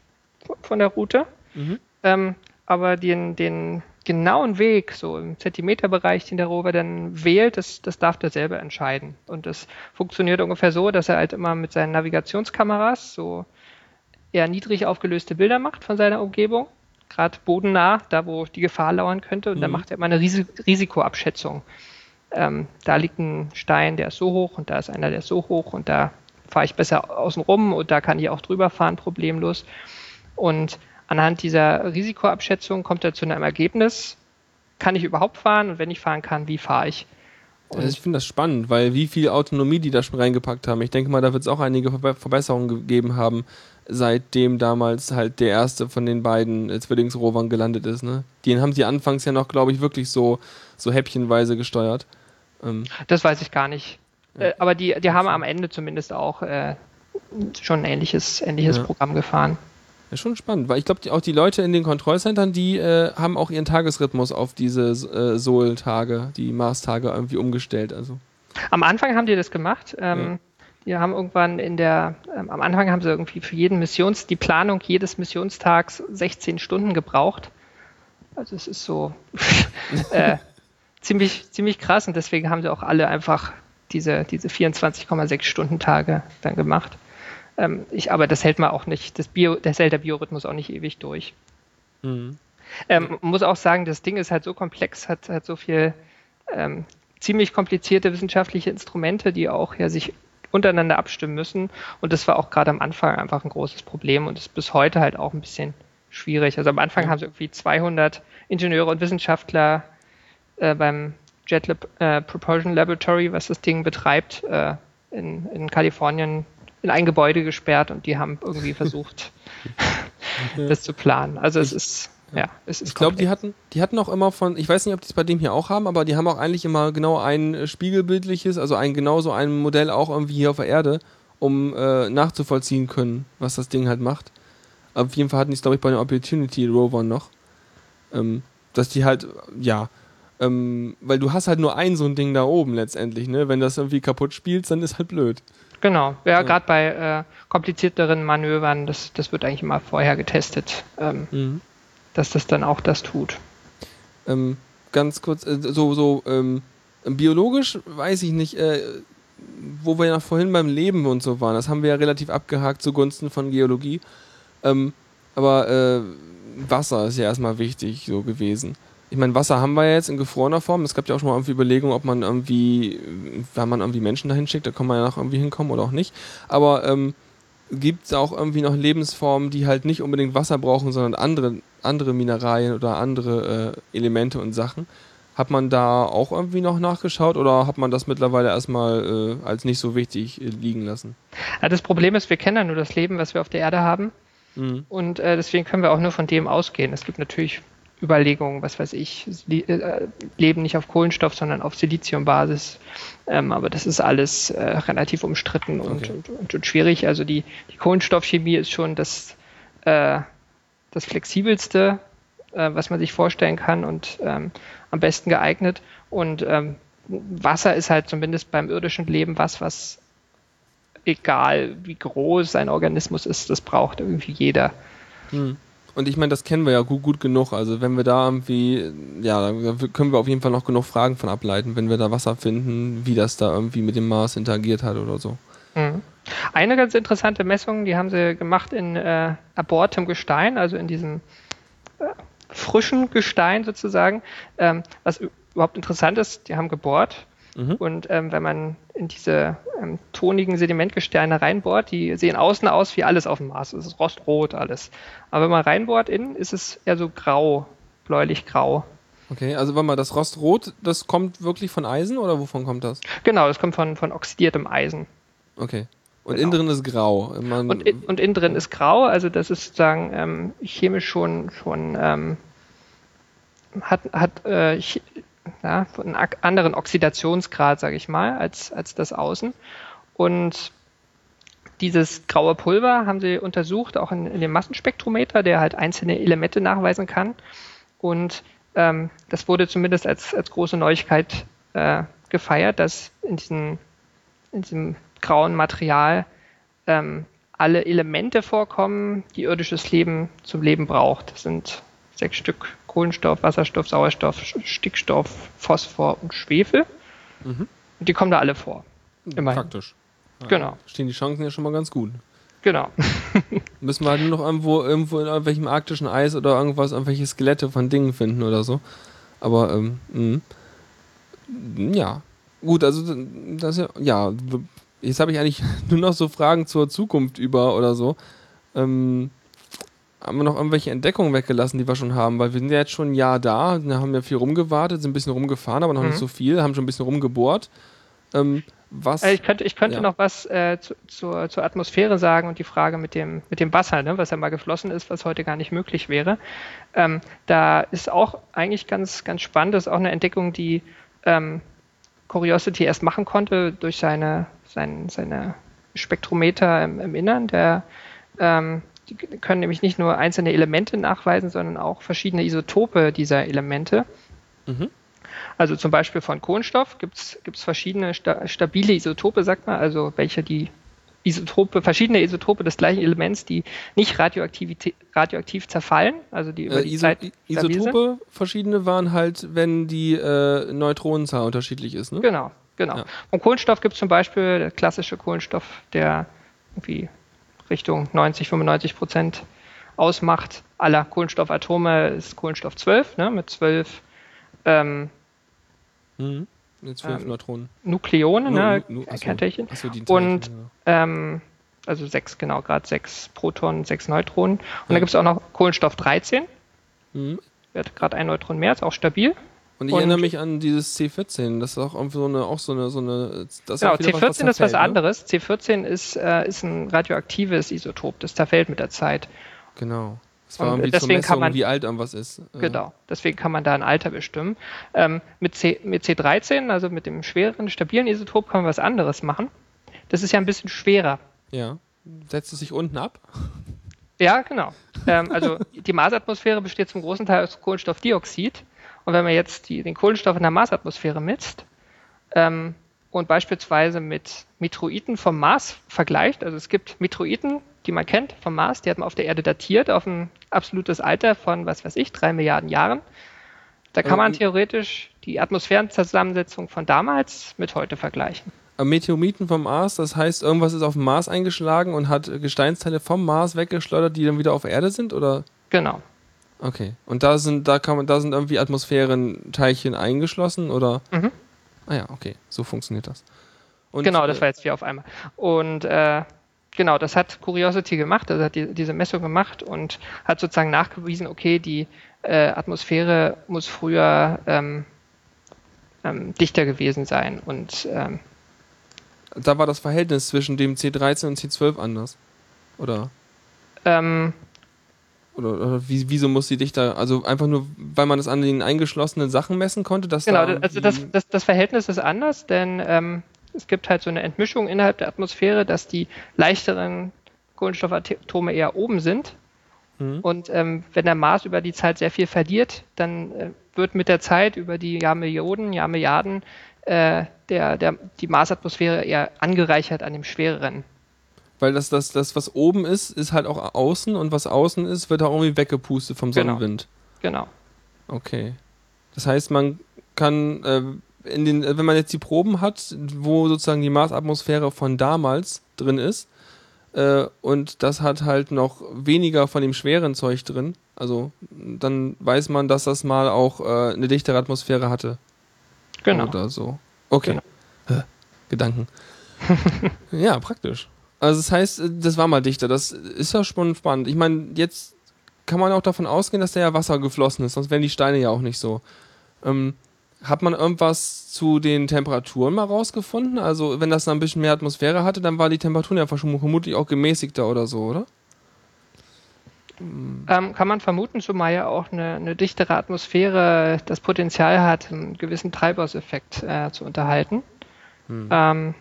G: von der Route.
H: Mhm.
G: Ähm, aber den, den genauen Weg, so im Zentimeterbereich, den der Rover dann wählt, das, das darf der selber entscheiden. Und das funktioniert ungefähr so, dass er halt immer mit seinen Navigationskameras so eher niedrig aufgelöste Bilder macht von seiner Umgebung, gerade bodennah, da wo die Gefahr lauern könnte. Und dann
H: Mhm.
G: macht er immer eine Risi Risikoabschätzung. Ähm, da liegt ein Stein, der ist so hoch und da ist einer, der ist so hoch und da fahre ich besser außen rum und da kann ich auch drüber fahren, problemlos. Und anhand dieser Risikoabschätzung kommt er zu einem Ergebnis, kann ich überhaupt fahren und wenn ich fahren kann, wie fahre ich?
H: Also ich finde das spannend, weil wie viel Autonomie die da schon reingepackt haben. Ich denke mal, da wird es auch einige Verbe Verbesserungen gegeben haben, seitdem damals halt der erste von den beiden äh, Zwillingsrovern gelandet ist. Ne? Den haben sie anfangs ja noch, glaube ich, wirklich so, so häppchenweise gesteuert. Ähm,
G: Das weiß ich gar nicht. Äh, aber die, die haben am Ende zumindest auch äh, schon ein ähnliches, ähnliches
H: Ja.
G: Programm gefahren.
H: Ja, schon spannend, weil ich glaube, auch die Leute in den Kontrollcentern, die äh, haben auch ihren Tagesrhythmus auf diese äh, Sol-Tage, die Mars-Tage irgendwie umgestellt. Also.
G: Am Anfang haben die das gemacht. Ähm, Die haben irgendwann in der, ähm, am Anfang haben sie irgendwie für jeden Missions, die Planung jedes Missionstags 16 Stunden gebraucht. Also es ist so äh, ziemlich, ziemlich krass und deswegen haben sie auch alle einfach diese, diese 24,6 Stunden Tage dann gemacht. Ähm, ich, aber das hält man auch nicht, das, Bio, das hält der Biorhythmus auch nicht ewig durch.
H: Mhm.
G: Ähm, man muss auch sagen, das Ding ist halt so komplex, hat, hat so viel ähm, ziemlich komplizierte wissenschaftliche Instrumente, die auch ja sich untereinander abstimmen müssen. Und das war auch gerade am Anfang einfach ein großes Problem und ist bis heute halt auch ein bisschen schwierig. Also am Anfang haben sie irgendwie 200 Ingenieure und Wissenschaftler äh, beim Jet Lab, äh, Propulsion Laboratory, was das Ding betreibt, äh, in, in Kalifornien in ein Gebäude gesperrt und die haben irgendwie versucht, das zu planen. Also es ist, ja, es ist
H: Ich glaube, die hatten, die hatten auch immer von, ich weiß nicht, ob die es bei dem hier auch haben, aber die haben auch eigentlich immer genau ein äh, spiegelbildliches, also ein genauso ein Modell auch irgendwie hier auf der Erde, um äh, nachzuvollziehen können, was das Ding halt macht. Aber auf jeden Fall hatten die es, glaube ich, bei den Opportunity Rovern noch. Ähm, dass die halt, ja, ähm, weil du hast halt nur ein so ein Ding da oben letztendlich, ne? Wenn das irgendwie kaputt spielst, dann ist halt blöd.
G: Genau, ja,
H: Ja.
G: gerade bei äh, komplizierteren Manövern, das, das wird eigentlich immer vorher getestet, ähm,
H: Mhm.
G: dass das dann auch das tut.
H: Ähm, ganz kurz, äh, so, so ähm, biologisch weiß ich nicht, äh, wo wir ja vorhin beim Leben und so waren, das haben wir ja relativ abgehakt zugunsten von Geologie. Ähm, aber äh, Wasser ist ja erstmal wichtig so gewesen. Ich meine, Wasser haben wir jetzt in gefrorener Form. Es gab ja auch schon mal irgendwie Überlegungen, ob man irgendwie, wenn man irgendwie Menschen dahin schickt, da kann man ja noch irgendwie hinkommen oder auch nicht. Aber ähm, gibt es auch irgendwie noch Lebensformen, die halt nicht unbedingt Wasser brauchen, sondern andere, andere Mineralien oder andere äh, Elemente und Sachen? Hat man da auch irgendwie noch nachgeschaut oder hat man das mittlerweile erstmal äh, als nicht so wichtig äh, liegen lassen?
G: Ja, das Problem ist, wir kennen ja nur das Leben, was wir auf der Erde haben
H: Mhm.
G: und äh, deswegen können wir auch nur von dem ausgehen. Es gibt natürlich Überlegungen, was weiß ich, äh, Leben nicht auf Kohlenstoff, sondern auf Siliziumbasis. Ähm, aber das ist alles äh, relativ umstritten und,
H: Okay.
G: und, und, und schwierig. Also die, die Kohlenstoffchemie ist schon das, äh, das flexibelste, äh, was man sich vorstellen kann und ähm, am besten geeignet. Und ähm, Wasser ist halt zumindest beim irdischen Leben was, was egal wie groß ein Organismus ist, das braucht irgendwie jeder.
H: Hm. Und ich meine, das kennen wir ja gut, gut genug. Also wenn wir da irgendwie, ja, da können wir auf jeden Fall noch genug Fragen von ableiten, wenn wir da Wasser finden, wie das da irgendwie mit dem Mars interagiert hat oder so.
G: Mhm. Eine ganz interessante Messung, die haben sie gemacht in äh, abortem Gestein, also in diesem äh, frischen Gestein sozusagen. Ähm, was überhaupt interessant ist, die haben gebohrt
H: Mhm.
G: und ähm, wenn man in diese ähm, tonigen Sedimentgesteine reinbohrt, die sehen außen aus wie alles auf dem Mars. Es ist rostrot alles. Aber wenn man reinbohrt innen, ist es eher so grau, bläulich-grau.
H: Okay, also warte mal, das Rostrot, das kommt wirklich von Eisen oder wovon kommt das?
G: Genau, das kommt von, von oxidiertem Eisen.
H: Okay. Und
G: Genau.
H: innen drin ist grau. Man,
G: Und, in, und innen drin ist grau, also das ist sozusagen ähm, chemisch schon, schon ähm, hat, hat äh, ja, einen anderen Oxidationsgrad, sage ich mal, als, als das Außen. Und dieses graue Pulver haben sie untersucht, auch in, in dem Massenspektrometer, der halt einzelne Elemente nachweisen kann. Und ähm, das wurde zumindest als, als große Neuigkeit äh, gefeiert, dass in, diesen, in diesem grauen Material ähm, alle Elemente vorkommen, die irdisches Leben zum Leben braucht. Das sind sechs Stück Kohlenstoff, Wasserstoff, Sauerstoff, Stickstoff, Phosphor und Schwefel.
H: Mhm.
G: Und die kommen da alle vor. Immerhin.
H: praktisch. Ja,
G: Genau.
H: Stehen die Chancen ja schon mal ganz gut.
G: Genau.
H: Müssen wir halt nur noch irgendwo, irgendwo in irgendwelchem arktischen Eis oder irgendwas, irgendwelche Skelette von Dingen finden oder so. Aber, ähm, mh. ja. Gut, also, das ist ja, ja, jetzt habe ich eigentlich nur noch so Fragen zur Zukunft über oder so. Ähm, haben wir noch irgendwelche Entdeckungen weggelassen, die wir schon haben? Weil wir sind ja jetzt schon ein Jahr da, haben ja viel rumgewartet, sind ein bisschen rumgefahren, aber noch
G: Mhm.
H: nicht so viel, haben schon ein bisschen rumgebohrt. Ähm, was?
G: Äh, Ich könnte, ich könnte
H: Ja.
G: noch was äh, zu, zur, zur Atmosphäre sagen und die Frage mit dem, mit dem Wasser, ne, was ja mal geflossen ist, was heute gar nicht möglich wäre. Ähm, da ist auch eigentlich ganz, ganz spannend, das ist auch eine Entdeckung, die ähm, Curiosity erst machen konnte durch seine, sein, seine Spektrometer im, im Innern. Der, ähm, die können nämlich nicht nur einzelne Elemente nachweisen, sondern auch verschiedene Isotope dieser Elemente.
H: Mhm.
G: Also zum Beispiel von Kohlenstoff gibt es verschiedene sta stabile Isotope, sagt man, also welche die Isotope, verschiedene Isotope des gleichen Elements, die nicht radioaktiv, radioaktiv zerfallen, also die über
H: Äh,
G: die
H: Iso
G: Zeit.
H: Isotope verschiedene waren halt, wenn die äh, Neutronenzahl unterschiedlich ist, ne?
G: Genau, genau.
H: Ja.
G: Und Kohlenstoff gibt es zum Beispiel, der klassische Kohlenstoff, der irgendwie Richtung 90, 95 Prozent ausmacht aller Kohlenstoffatome, ist Kohlenstoff 12, ne, mit 12 ähm,
H: Mhm. Mit zwölf
G: Ähm,
H: Neutronen.
G: Nukleonen, ne,
H: Nu- nu- achso.
G: Kennteilchen.
H: Achso,
G: Und
H: Teilchen,
G: ähm, also sechs, genau, gerade sechs Protonen, sechs Neutronen. Und
H: Ja.
G: dann gibt es auch noch Kohlenstoff 13,
H: ja. Mhm.
G: wird gerade ein Neutron mehr, ist auch stabil.
H: Und ich
G: Und-
H: erinnere mich an dieses C14, das ist auch irgendwie so eine, auch so eine, so eine, das ist
G: Genau,
H: auch wieder
G: C14 ist was
H: ne?
G: anderes. C14 ist, äh, ist ein radioaktives Isotop, das zerfällt mit der Zeit.
H: Genau. Das war
G: Und
H: irgendwie zur
G: deswegen kann
H: Messung,
G: man-
H: wie alt irgendwas ist. Äh,
G: Genau. Deswegen kann man da ein Alter bestimmen. Ähm, mit, C, mit C13, also mit dem schwereren, stabilen Isotop, kann man was anderes machen. Das ist ja ein bisschen schwerer.
H: Ja. Setzt es sich unten ab?
G: Ja, genau. ähm, also die Marsatmosphäre besteht zum großen Teil aus Kohlenstoffdioxid. Und wenn man jetzt die, den Kohlenstoff in der Marsatmosphäre misst ähm, und beispielsweise mit Meteoriten vom Mars vergleicht, also es gibt Meteoriten, die man kennt vom Mars, die hat man auf der Erde datiert auf ein absolutes Alter von, was weiß ich, drei Milliarden Jahren. Da kann
H: Aber-
G: man theoretisch die Atmosphärenzusammensetzung von damals mit heute vergleichen.
H: Am Meteoriten vom Mars, das heißt, irgendwas ist auf dem Mars eingeschlagen und hat Gesteinsteile vom Mars weggeschleudert, die dann wieder auf Erde sind, oder?
G: Genau.
H: Okay. Und da sind, da kann man, da sind irgendwie Atmosphärenteilchen eingeschlossen, oder?
G: Mhm.
H: Ah ja, okay. So funktioniert das. Und,
G: genau, das
H: äh,
G: war jetzt vier auf einmal. Und äh, genau, das hat Curiosity gemacht, also hat die, diese Messung gemacht und hat sozusagen nachgewiesen, okay, die äh, Atmosphäre muss früher ähm, ähm, dichter gewesen sein und ähm,
H: Da war das Verhältnis zwischen dem C13 und C12 anders. Oder?
G: ähm,
H: Oder, oder wie, wieso muss sie dichter, also einfach nur, weil man das an den eingeschlossenen Sachen messen konnte, dass
G: genau,
H: da
G: also das, das, das Verhältnis ist anders, denn ähm, es gibt halt so eine Entmischung innerhalb der Atmosphäre, dass die leichteren Kohlenstoffatome eher oben sind
H: Mhm.
G: Und ähm, wenn der Mars über die Zeit sehr viel verliert, dann äh, wird mit der Zeit über die Jahrmillionen, Jahrmilliarden äh, der, der, die Marsatmosphäre eher angereichert an dem schwereren.
H: Weil das, das, das, was oben ist, ist halt auch außen und was außen ist, wird auch irgendwie weggepustet vom
G: Genau.
H: Sonnenwind.
G: Genau.
H: Okay. Das heißt, man kann, äh, in den, äh, wenn man jetzt die Proben hat, wo sozusagen die Marsatmosphäre von damals drin ist, äh, und das hat halt noch weniger von dem schweren Zeug drin, also dann weiß man, dass das mal auch äh, eine dichtere Atmosphäre hatte.
G: Genau.
H: Oder so. Okay.
G: Genau.
H: Gedanken. ja, praktisch. Also das heißt, das war mal dichter. Das ist ja schon spannend. Ich meine, jetzt kann man auch davon ausgehen, dass da ja Wasser geflossen ist, sonst wären die Steine ja auch nicht so. Ähm, hat man irgendwas zu den Temperaturen mal rausgefunden? Also, wenn das dann ein bisschen mehr Atmosphäre hatte, dann war die Temperatur ja vermutlich auch gemäßigter oder so, oder?
G: Ähm, kann man vermuten, zumal ja auch eine, eine dichtere Atmosphäre das Potenzial hat, einen gewissen Treibhauseffekt äh, zu unterhalten. Ähm,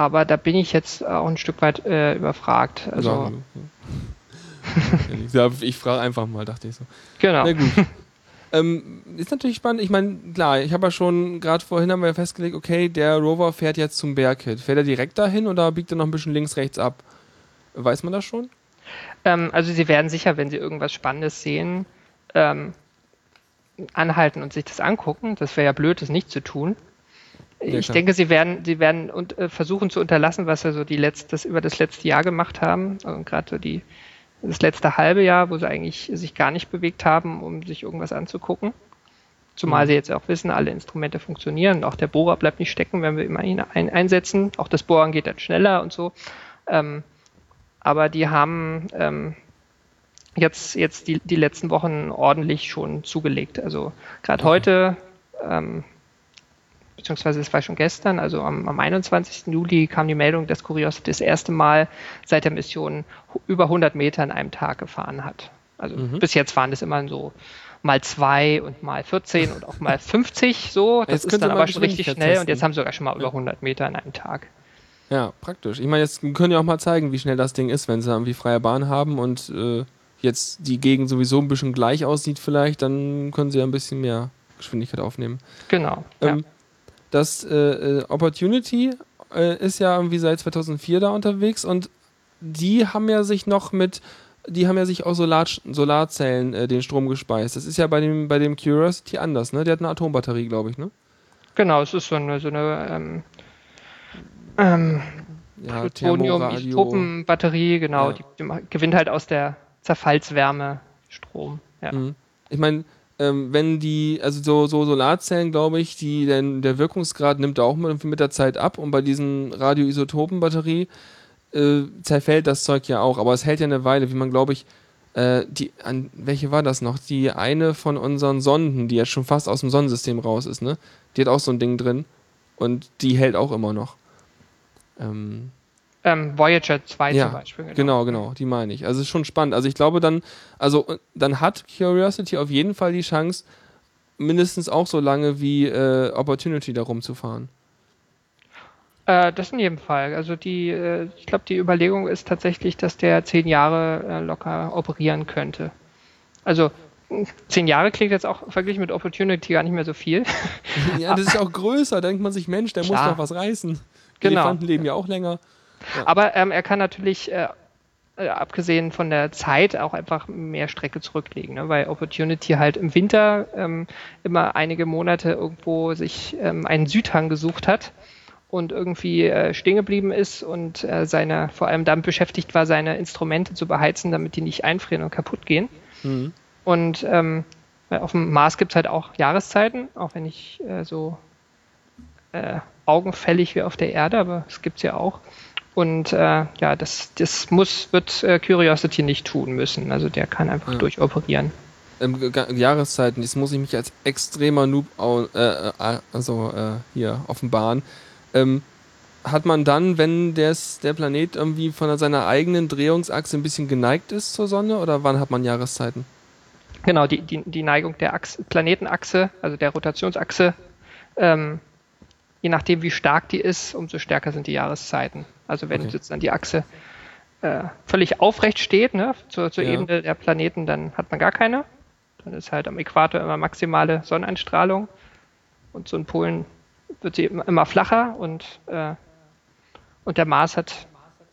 G: aber da bin ich jetzt auch ein Stück weit äh, überfragt. Also,
H: ja, ich frage einfach mal, dachte ich so.
G: genau.
H: Na gut. ähm, ist natürlich spannend. Ich meine, klar, ich habe ja schon, gerade vorhin haben wir ja festgelegt, okay, der Rover fährt jetzt zum Berghit. Fährt er direkt dahin oder biegt er noch ein bisschen links, rechts ab? Weiß man das schon?
G: Ähm, also sie werden sicher, wenn sie irgendwas Spannendes sehen, ähm, anhalten und sich das angucken. Das wäre ja blöd, das nicht zu tun.
H: Ja,
G: ich
H: klar.
G: denke, sie werden, sie werden und, äh, versuchen zu unterlassen, was sie so die letztes, über das letzte Jahr gemacht haben. Also gerade so die, das letzte halbe Jahr, wo sie eigentlich sich gar nicht bewegt haben, um sich irgendwas anzugucken. Zumal
H: Mhm.
G: sie jetzt auch wissen, alle Instrumente funktionieren. Auch der Bohrer bleibt nicht stecken, wenn wir immer ihn ein, einsetzen. Auch das Bohren geht dann schneller und so. Ähm, aber die haben ähm, jetzt, jetzt die, die letzten Wochen ordentlich schon zugelegt. Also gerade heute, ähm, beziehungsweise es war schon gestern, also am, am 21. Juli kam die Meldung, dass Curiosity das erste Mal seit der Mission über 100 Meter an einem Tag gefahren hat. Also bis jetzt waren das immer so mal zwei und mal 14 und auch mal 50 so. Das
H: Jetzt
G: ist dann aber schon richtig schnell und
H: testen.
G: jetzt haben sie sogar schon mal über 100 Meter an einem Tag.
H: Ja, praktisch. Ich meine, jetzt können ja auch mal zeigen, wie schnell das Ding ist, wenn sie irgendwie freie Bahn haben und äh, jetzt die Gegend sowieso ein bisschen gleich aussieht vielleicht, dann können sie ja ein bisschen mehr Geschwindigkeit aufnehmen.
G: Genau.
H: Ähm, Das äh, äh, Opportunity äh, ist ja irgendwie seit 2004 da unterwegs und die haben ja sich noch mit, die haben ja sich aus Solar Solarzellen äh, den Strom gespeist. Das ist ja bei dem, bei dem Curiosity anders, ne? Der hat eine Atombatterie, glaube ich, ne?
G: Genau, es ist so eine, so eine ähm, ähm,
H: Ja,
G: Plutonium-Isotopenbatterie, genau,
H: Ja.
G: die, die gewinnt halt aus der Zerfallswärme Strom. Ja.
H: Mhm. Ich meine, ähm, wenn die, also so, so Solarzellen, glaube ich, die, denn der Wirkungsgrad nimmt auch mit, mit der Zeit ab und bei diesen Radioisotopenbatterie äh, zerfällt das Zeug ja auch, aber es hält ja eine Weile, wie man, glaube ich, äh, die, an, welche war das noch? Die eine von unseren Sonden, die jetzt schon fast aus dem Sonnensystem raus ist, ne? Die hat auch so ein Ding drin und die hält auch immer noch. Ähm,
G: Ähm, Voyager 2
H: ja,
G: zum Beispiel.
H: Genau. genau, die meine ich. Also es ist schon spannend. Also ich glaube dann, also äh, dann hat Curiosity auf jeden Fall die Chance, mindestens auch so lange wie äh, Opportunity da rumzufahren.
G: Äh, das in jedem Fall. Also die, äh, ich glaube, die Überlegung ist tatsächlich, dass der zehn Jahre äh, locker operieren könnte. Also zehn Jahre klingt jetzt auch verglichen mit Opportunity gar nicht mehr so viel.
H: ja, das ist auch größer. Da denkt man sich, Mensch, der muss
G: Klar.
H: doch was reißen.
G: Genau.
H: Elefanten leben ja auch länger.
G: Aber ähm, er kann natürlich, äh, äh, abgesehen von der Zeit, auch einfach mehr Strecke zurücklegen, ne? weil Opportunity halt im Winter ähm, immer einige Monate irgendwo sich ähm, einen Südhang gesucht hat und irgendwie äh, stehen geblieben ist und äh, seine, vor allem damit beschäftigt war, seine Instrumente zu beheizen, damit die nicht einfrieren und kaputt gehen.
H: Mhm.
G: Und ähm, auf dem Mars gibt es halt auch Jahreszeiten, auch wenn nicht äh, so äh, augenfällig wie auf der Erde, aber es gibt es ja auch. Und äh, ja, das, das muss, wird äh, Curiosity nicht tun müssen. Also der kann einfach
H: Ja.
G: durchoperieren.
H: Ähm, Jahreszeiten, das muss ich mich als extremer Noob äh, äh, also, äh, hier offenbaren. Ähm, hat man dann, wenn des, der Planet irgendwie von seiner eigenen Drehungsachse ein bisschen geneigt ist zur Sonne oder wann hat man Jahreszeiten?
G: Genau, die, die, die Neigung der Achse, Planetenachse, also der Rotationsachse, ähm, je nachdem wie stark die ist, umso stärker sind die Jahreszeiten. Also wenn
H: Okay.
G: jetzt dann die Achse äh, völlig aufrecht steht, ne, zur, zur
H: Ja.
G: Ebene der Planeten, dann hat man gar keine. Dann ist halt am Äquator immer maximale Sonneneinstrahlung und so in Polen wird sie immer, flacher und, äh, und der Mars hat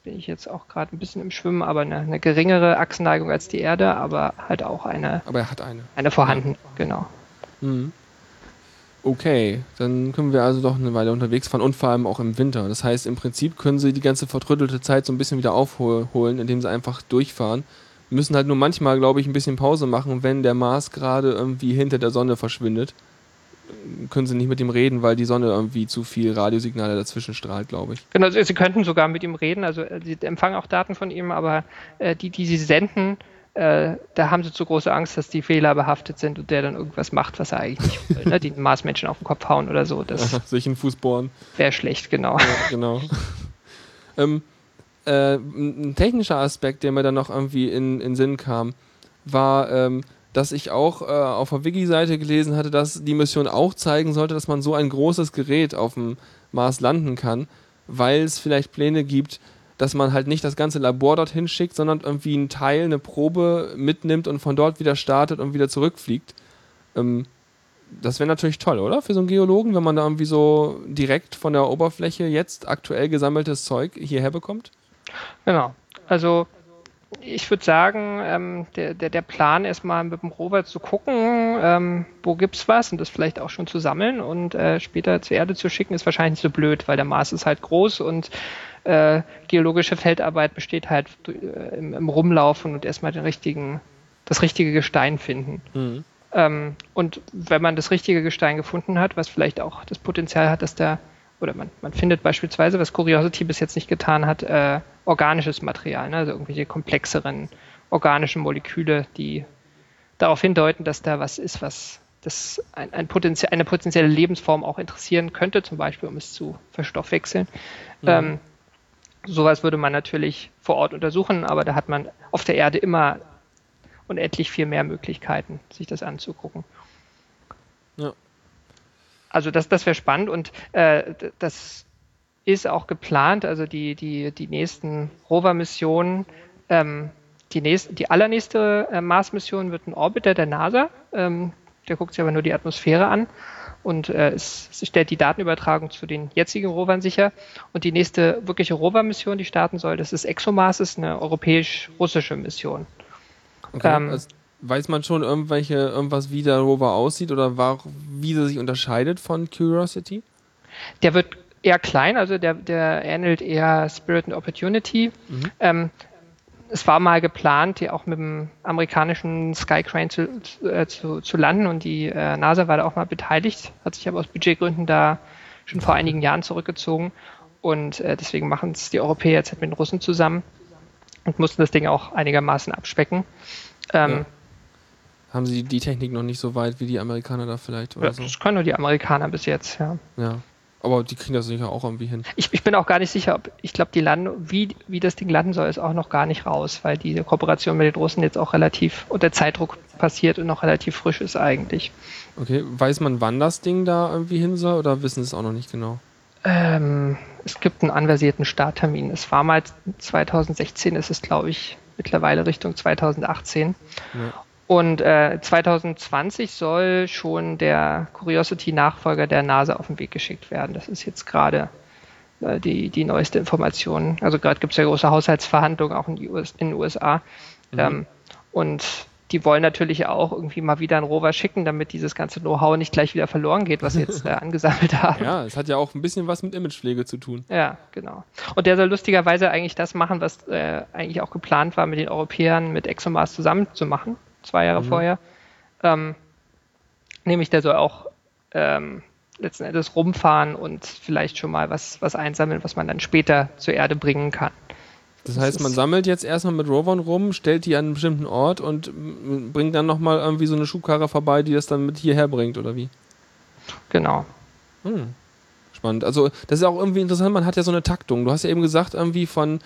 G: bin ich jetzt auch gerade ein bisschen im Schwimmen, aber eine, eine geringere Achsenneigung als die Erde, aber halt auch eine,
H: Aber er hat eine.
G: eine vorhanden, genau.
H: Mhm. Okay, dann können wir also doch eine Weile unterwegs fahren und vor allem auch im Winter. Das heißt, im Prinzip können sie die ganze vertrödelte Zeit so ein bisschen wieder aufholen, indem sie einfach durchfahren. Müssen halt nur manchmal, glaube ich, ein bisschen Pause machen, wenn der Mars gerade irgendwie hinter der Sonne verschwindet. Können sie nicht mit ihm reden, weil die Sonne irgendwie zu viel Radiosignale dazwischen strahlt, glaube ich.
G: Genau, sie könnten sogar mit ihm reden, also äh, sie empfangen auch Daten von ihm, aber äh, die, die sie senden, äh, da haben sie zu große Angst, dass die fehlerbehaftet sind und der dann irgendwas macht, was er eigentlich nicht will, ne? die Marsmenschen auf den Kopf hauen oder so. Das
H: Sich in den Fuß bohren.
G: wäre schlecht, genau.
H: Ja, genau. ähm, äh, ein technischer Aspekt, der mir dann noch irgendwie in, in Sinn kam, war, ähm, dass ich auch äh, auf der Wiki-Seite gelesen hatte, dass die Mission auch zeigen sollte, dass man so ein großes Gerät auf dem Mars landen kann, weil es vielleicht Pläne gibt, dass man halt nicht das ganze Labor dorthin schickt, sondern irgendwie einen Teil, eine Probe mitnimmt und von dort wieder startet und wieder zurückfliegt. Ähm, das wäre natürlich toll, oder? Für so einen Geologen, wenn man da irgendwie so direkt von der Oberfläche jetzt aktuell gesammeltes Zeug hierher bekommt?
G: Genau. Also ich würde sagen, ähm, der, der, der Plan erstmal mit dem Rover zu gucken, ähm, wo gibt's was und das vielleicht auch schon zu sammeln und äh, später zur Erde zu schicken, ist wahrscheinlich nicht so blöd, weil der Mars ist halt groß und äh, geologische Feldarbeit besteht halt äh, im, im Rumlaufen und erstmal den richtigen, das richtige Gestein finden.
H: Mhm.
G: Ähm, und wenn man das richtige Gestein gefunden hat, was vielleicht auch das Potenzial hat, dass da, oder man, man findet beispielsweise, was Curiosity bis jetzt nicht getan hat, äh, organisches Material, ne? also irgendwelche komplexeren organischen Moleküle, die darauf hindeuten, dass da was ist, was das ein, ein Potenzial, eine potenzielle Lebensform auch interessieren könnte, zum Beispiel um es zu verstoffwechseln.
H: Mhm.
G: Ähm, sowas würde man natürlich vor Ort untersuchen, aber da hat man auf der Erde immer unendlich viel mehr Möglichkeiten, sich das anzugucken.
H: Ja.
G: Also das, das wäre spannend und äh, das ist auch geplant, also die, die, die nächsten Rover-Missionen, ähm, die, nächst, die allernächste äh, Mars-Mission wird ein Orbiter der NASA, ähm, der guckt sich aber nur die Atmosphäre an und äh, es, es stellt die Datenübertragung zu den jetzigen Rovern sicher. Und die nächste wirkliche Rover-Mission, die starten soll, das ist ExoMars, ist eine europäisch-russische Mission.
H: Okay.
G: Ähm,
H: also, weiß man schon irgendwelche, irgendwas, wie der Rover aussieht oder war, wie er sich unterscheidet von Curiosity?
G: Der wird eher klein, also der, der ähnelt eher Spirit and Opportunity. Ähm, es war mal geplant, die auch mit dem amerikanischen Skycrane zu, äh, zu, zu landen und die äh, NASA war da auch mal beteiligt, hat sich aber aus Budgetgründen da schon vor einigen Jahren zurückgezogen und äh, deswegen machen es die Europäer jetzt halt mit den Russen zusammen und mussten das Ding auch einigermaßen abspecken. Ähm,
H: Ja. Haben sie die Technik noch nicht so weit wie die Amerikaner da vielleicht oder
G: ja,
H: so?
G: Das können nur die Amerikaner bis jetzt, ja.
H: Ja. Aber die kriegen das sicher auch irgendwie hin.
G: Ich, ich bin auch gar nicht sicher, ob ich glaube, die landen, wie, wie das Ding landen soll, ist auch noch gar nicht raus, weil diese Kooperation mit den Russen jetzt auch relativ unter Zeitdruck passiert und noch relativ frisch ist eigentlich.
H: Okay, weiß man, wann das Ding da irgendwie hin soll oder wissen sie es auch noch nicht genau?
G: Ähm, es gibt einen anversierten Starttermin. Es war mal 2016, es ist glaube ich mittlerweile Richtung 2018.
H: Ja.
G: Und äh, 2020 soll schon der Curiosity-Nachfolger der NASA auf den Weg geschickt werden. Das ist jetzt gerade äh, die, die neueste Information. Also gerade gibt es ja große Haushaltsverhandlungen auch in, US, in den USA. Ähm, und die wollen natürlich auch irgendwie mal wieder einen Rover schicken, damit dieses ganze Know-how nicht gleich wieder verloren geht, was sie jetzt äh, angesammelt haben.
H: Ja, es hat ja auch ein bisschen was mit Imagepflege zu tun.
G: Ja, genau. Und der soll lustigerweise eigentlich das machen, was äh, eigentlich auch geplant war, mit den Europäern mit ExoMars zusammen zu machen, zwei Jahre vorher. Ähm, nämlich der soll auch ähm, letzten Endes rumfahren und vielleicht schon mal was, was einsammeln, was man dann später zur Erde bringen kann.
H: Das
G: Das
H: heißt, man sammelt jetzt erstmal mit Rovern rum, stellt die an einen bestimmten Ort und bringt dann nochmal irgendwie so eine Schubkarre vorbei, die das dann mit hierher bringt, oder wie?
G: Genau.
H: Hm. Spannend. Also, das ist auch irgendwie interessant, man hat ja so eine Taktung. Du hast ja eben gesagt, irgendwie von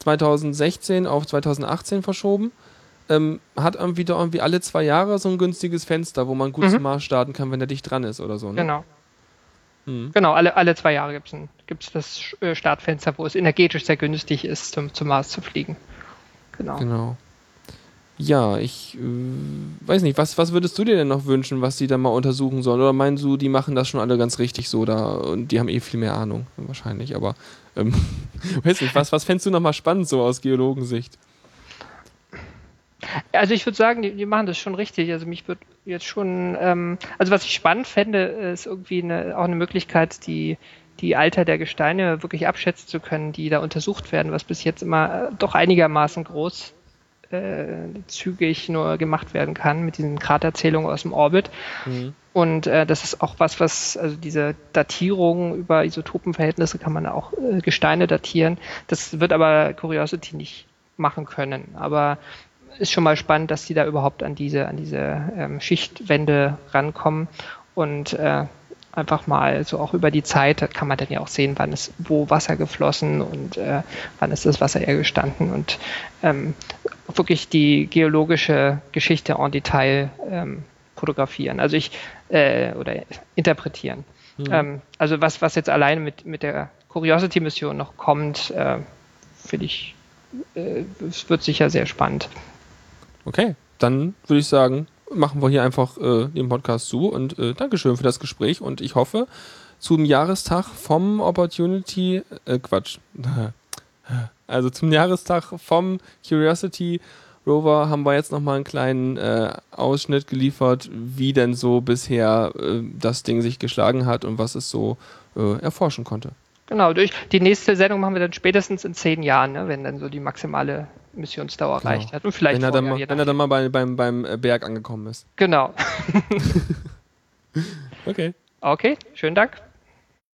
H: 2016 auf 2018 verschoben. Ähm, hat irgendwie da irgendwie alle zwei Jahre so ein günstiges Fenster, wo man gut
G: Mhm.
H: zum Mars starten kann, wenn der dicht dran ist oder so. Ne?
G: Genau.
H: Mhm.
G: Genau, alle, alle zwei Jahre gibt es das äh, Startfenster, wo es energetisch sehr günstig ist, zum, zum Mars zu fliegen. Genau.
H: Genau. Ja, ich äh, weiß nicht, was, was würdest du dir denn noch wünschen, was die da mal untersuchen sollen? Oder meinst du, die machen das schon alle ganz richtig so da und die haben eh viel mehr Ahnung, wahrscheinlich, aber ähm, weiß nicht, was, was fändest du nochmal spannend so aus Geologensicht?
G: Also ich würde sagen, die, die, machen das schon richtig. Also mich würde jetzt schon, ähm, also was ich spannend fände, ist irgendwie eine, auch eine Möglichkeit, die, die Alter der Gesteine wirklich abschätzen zu können, die da untersucht werden, was bis jetzt immer äh, doch einigermaßen groß äh, zügig nur gemacht werden kann mit diesen Kraterzählungen aus dem Orbit. Mhm. Und äh, das ist auch was, was, also diese Datierung über Isotopenverhältnisse kann man auch äh, Gesteine datieren. Das wird aber Curiosity nicht machen können. Aber ist schon mal spannend, dass die da überhaupt an diese, an diese ähm, Schichtwände rankommen und äh, einfach mal so auch über die Zeit, da kann man dann ja auch sehen, wann ist wo Wasser geflossen und äh, wann ist das Wasser eher gestanden und ähm, wirklich die geologische Geschichte en Detail ähm, fotografieren, also ich äh, oder interpretieren. Mhm. Ähm, also was, was jetzt alleine mit, mit der Curiosity-Mission noch kommt, äh, finde ich, äh, es wird sicher sehr spannend.
H: Okay, dann würde ich sagen, machen wir hier einfach äh, den Podcast zu und äh, Dankeschön für das Gespräch und ich hoffe, zum Jahrestag vom Opportunity, äh, Quatsch, also zum Jahrestag vom Curiosity Rover haben wir jetzt nochmal einen kleinen äh, Ausschnitt geliefert, wie denn so bisher äh, das Ding sich geschlagen hat und was es so äh, erforschen konnte.
G: Genau, durch die nächste Sendung machen wir dann spätestens in zehn Jahren, ne, wenn dann so die maximale Missionsdauer genau. erreicht hat. Und vielleicht
H: wenn er dann mal, wenn er dann mal bei, beim, beim äh, Berg angekommen ist.
G: Genau.
H: okay.
G: Okay, schönen Dank.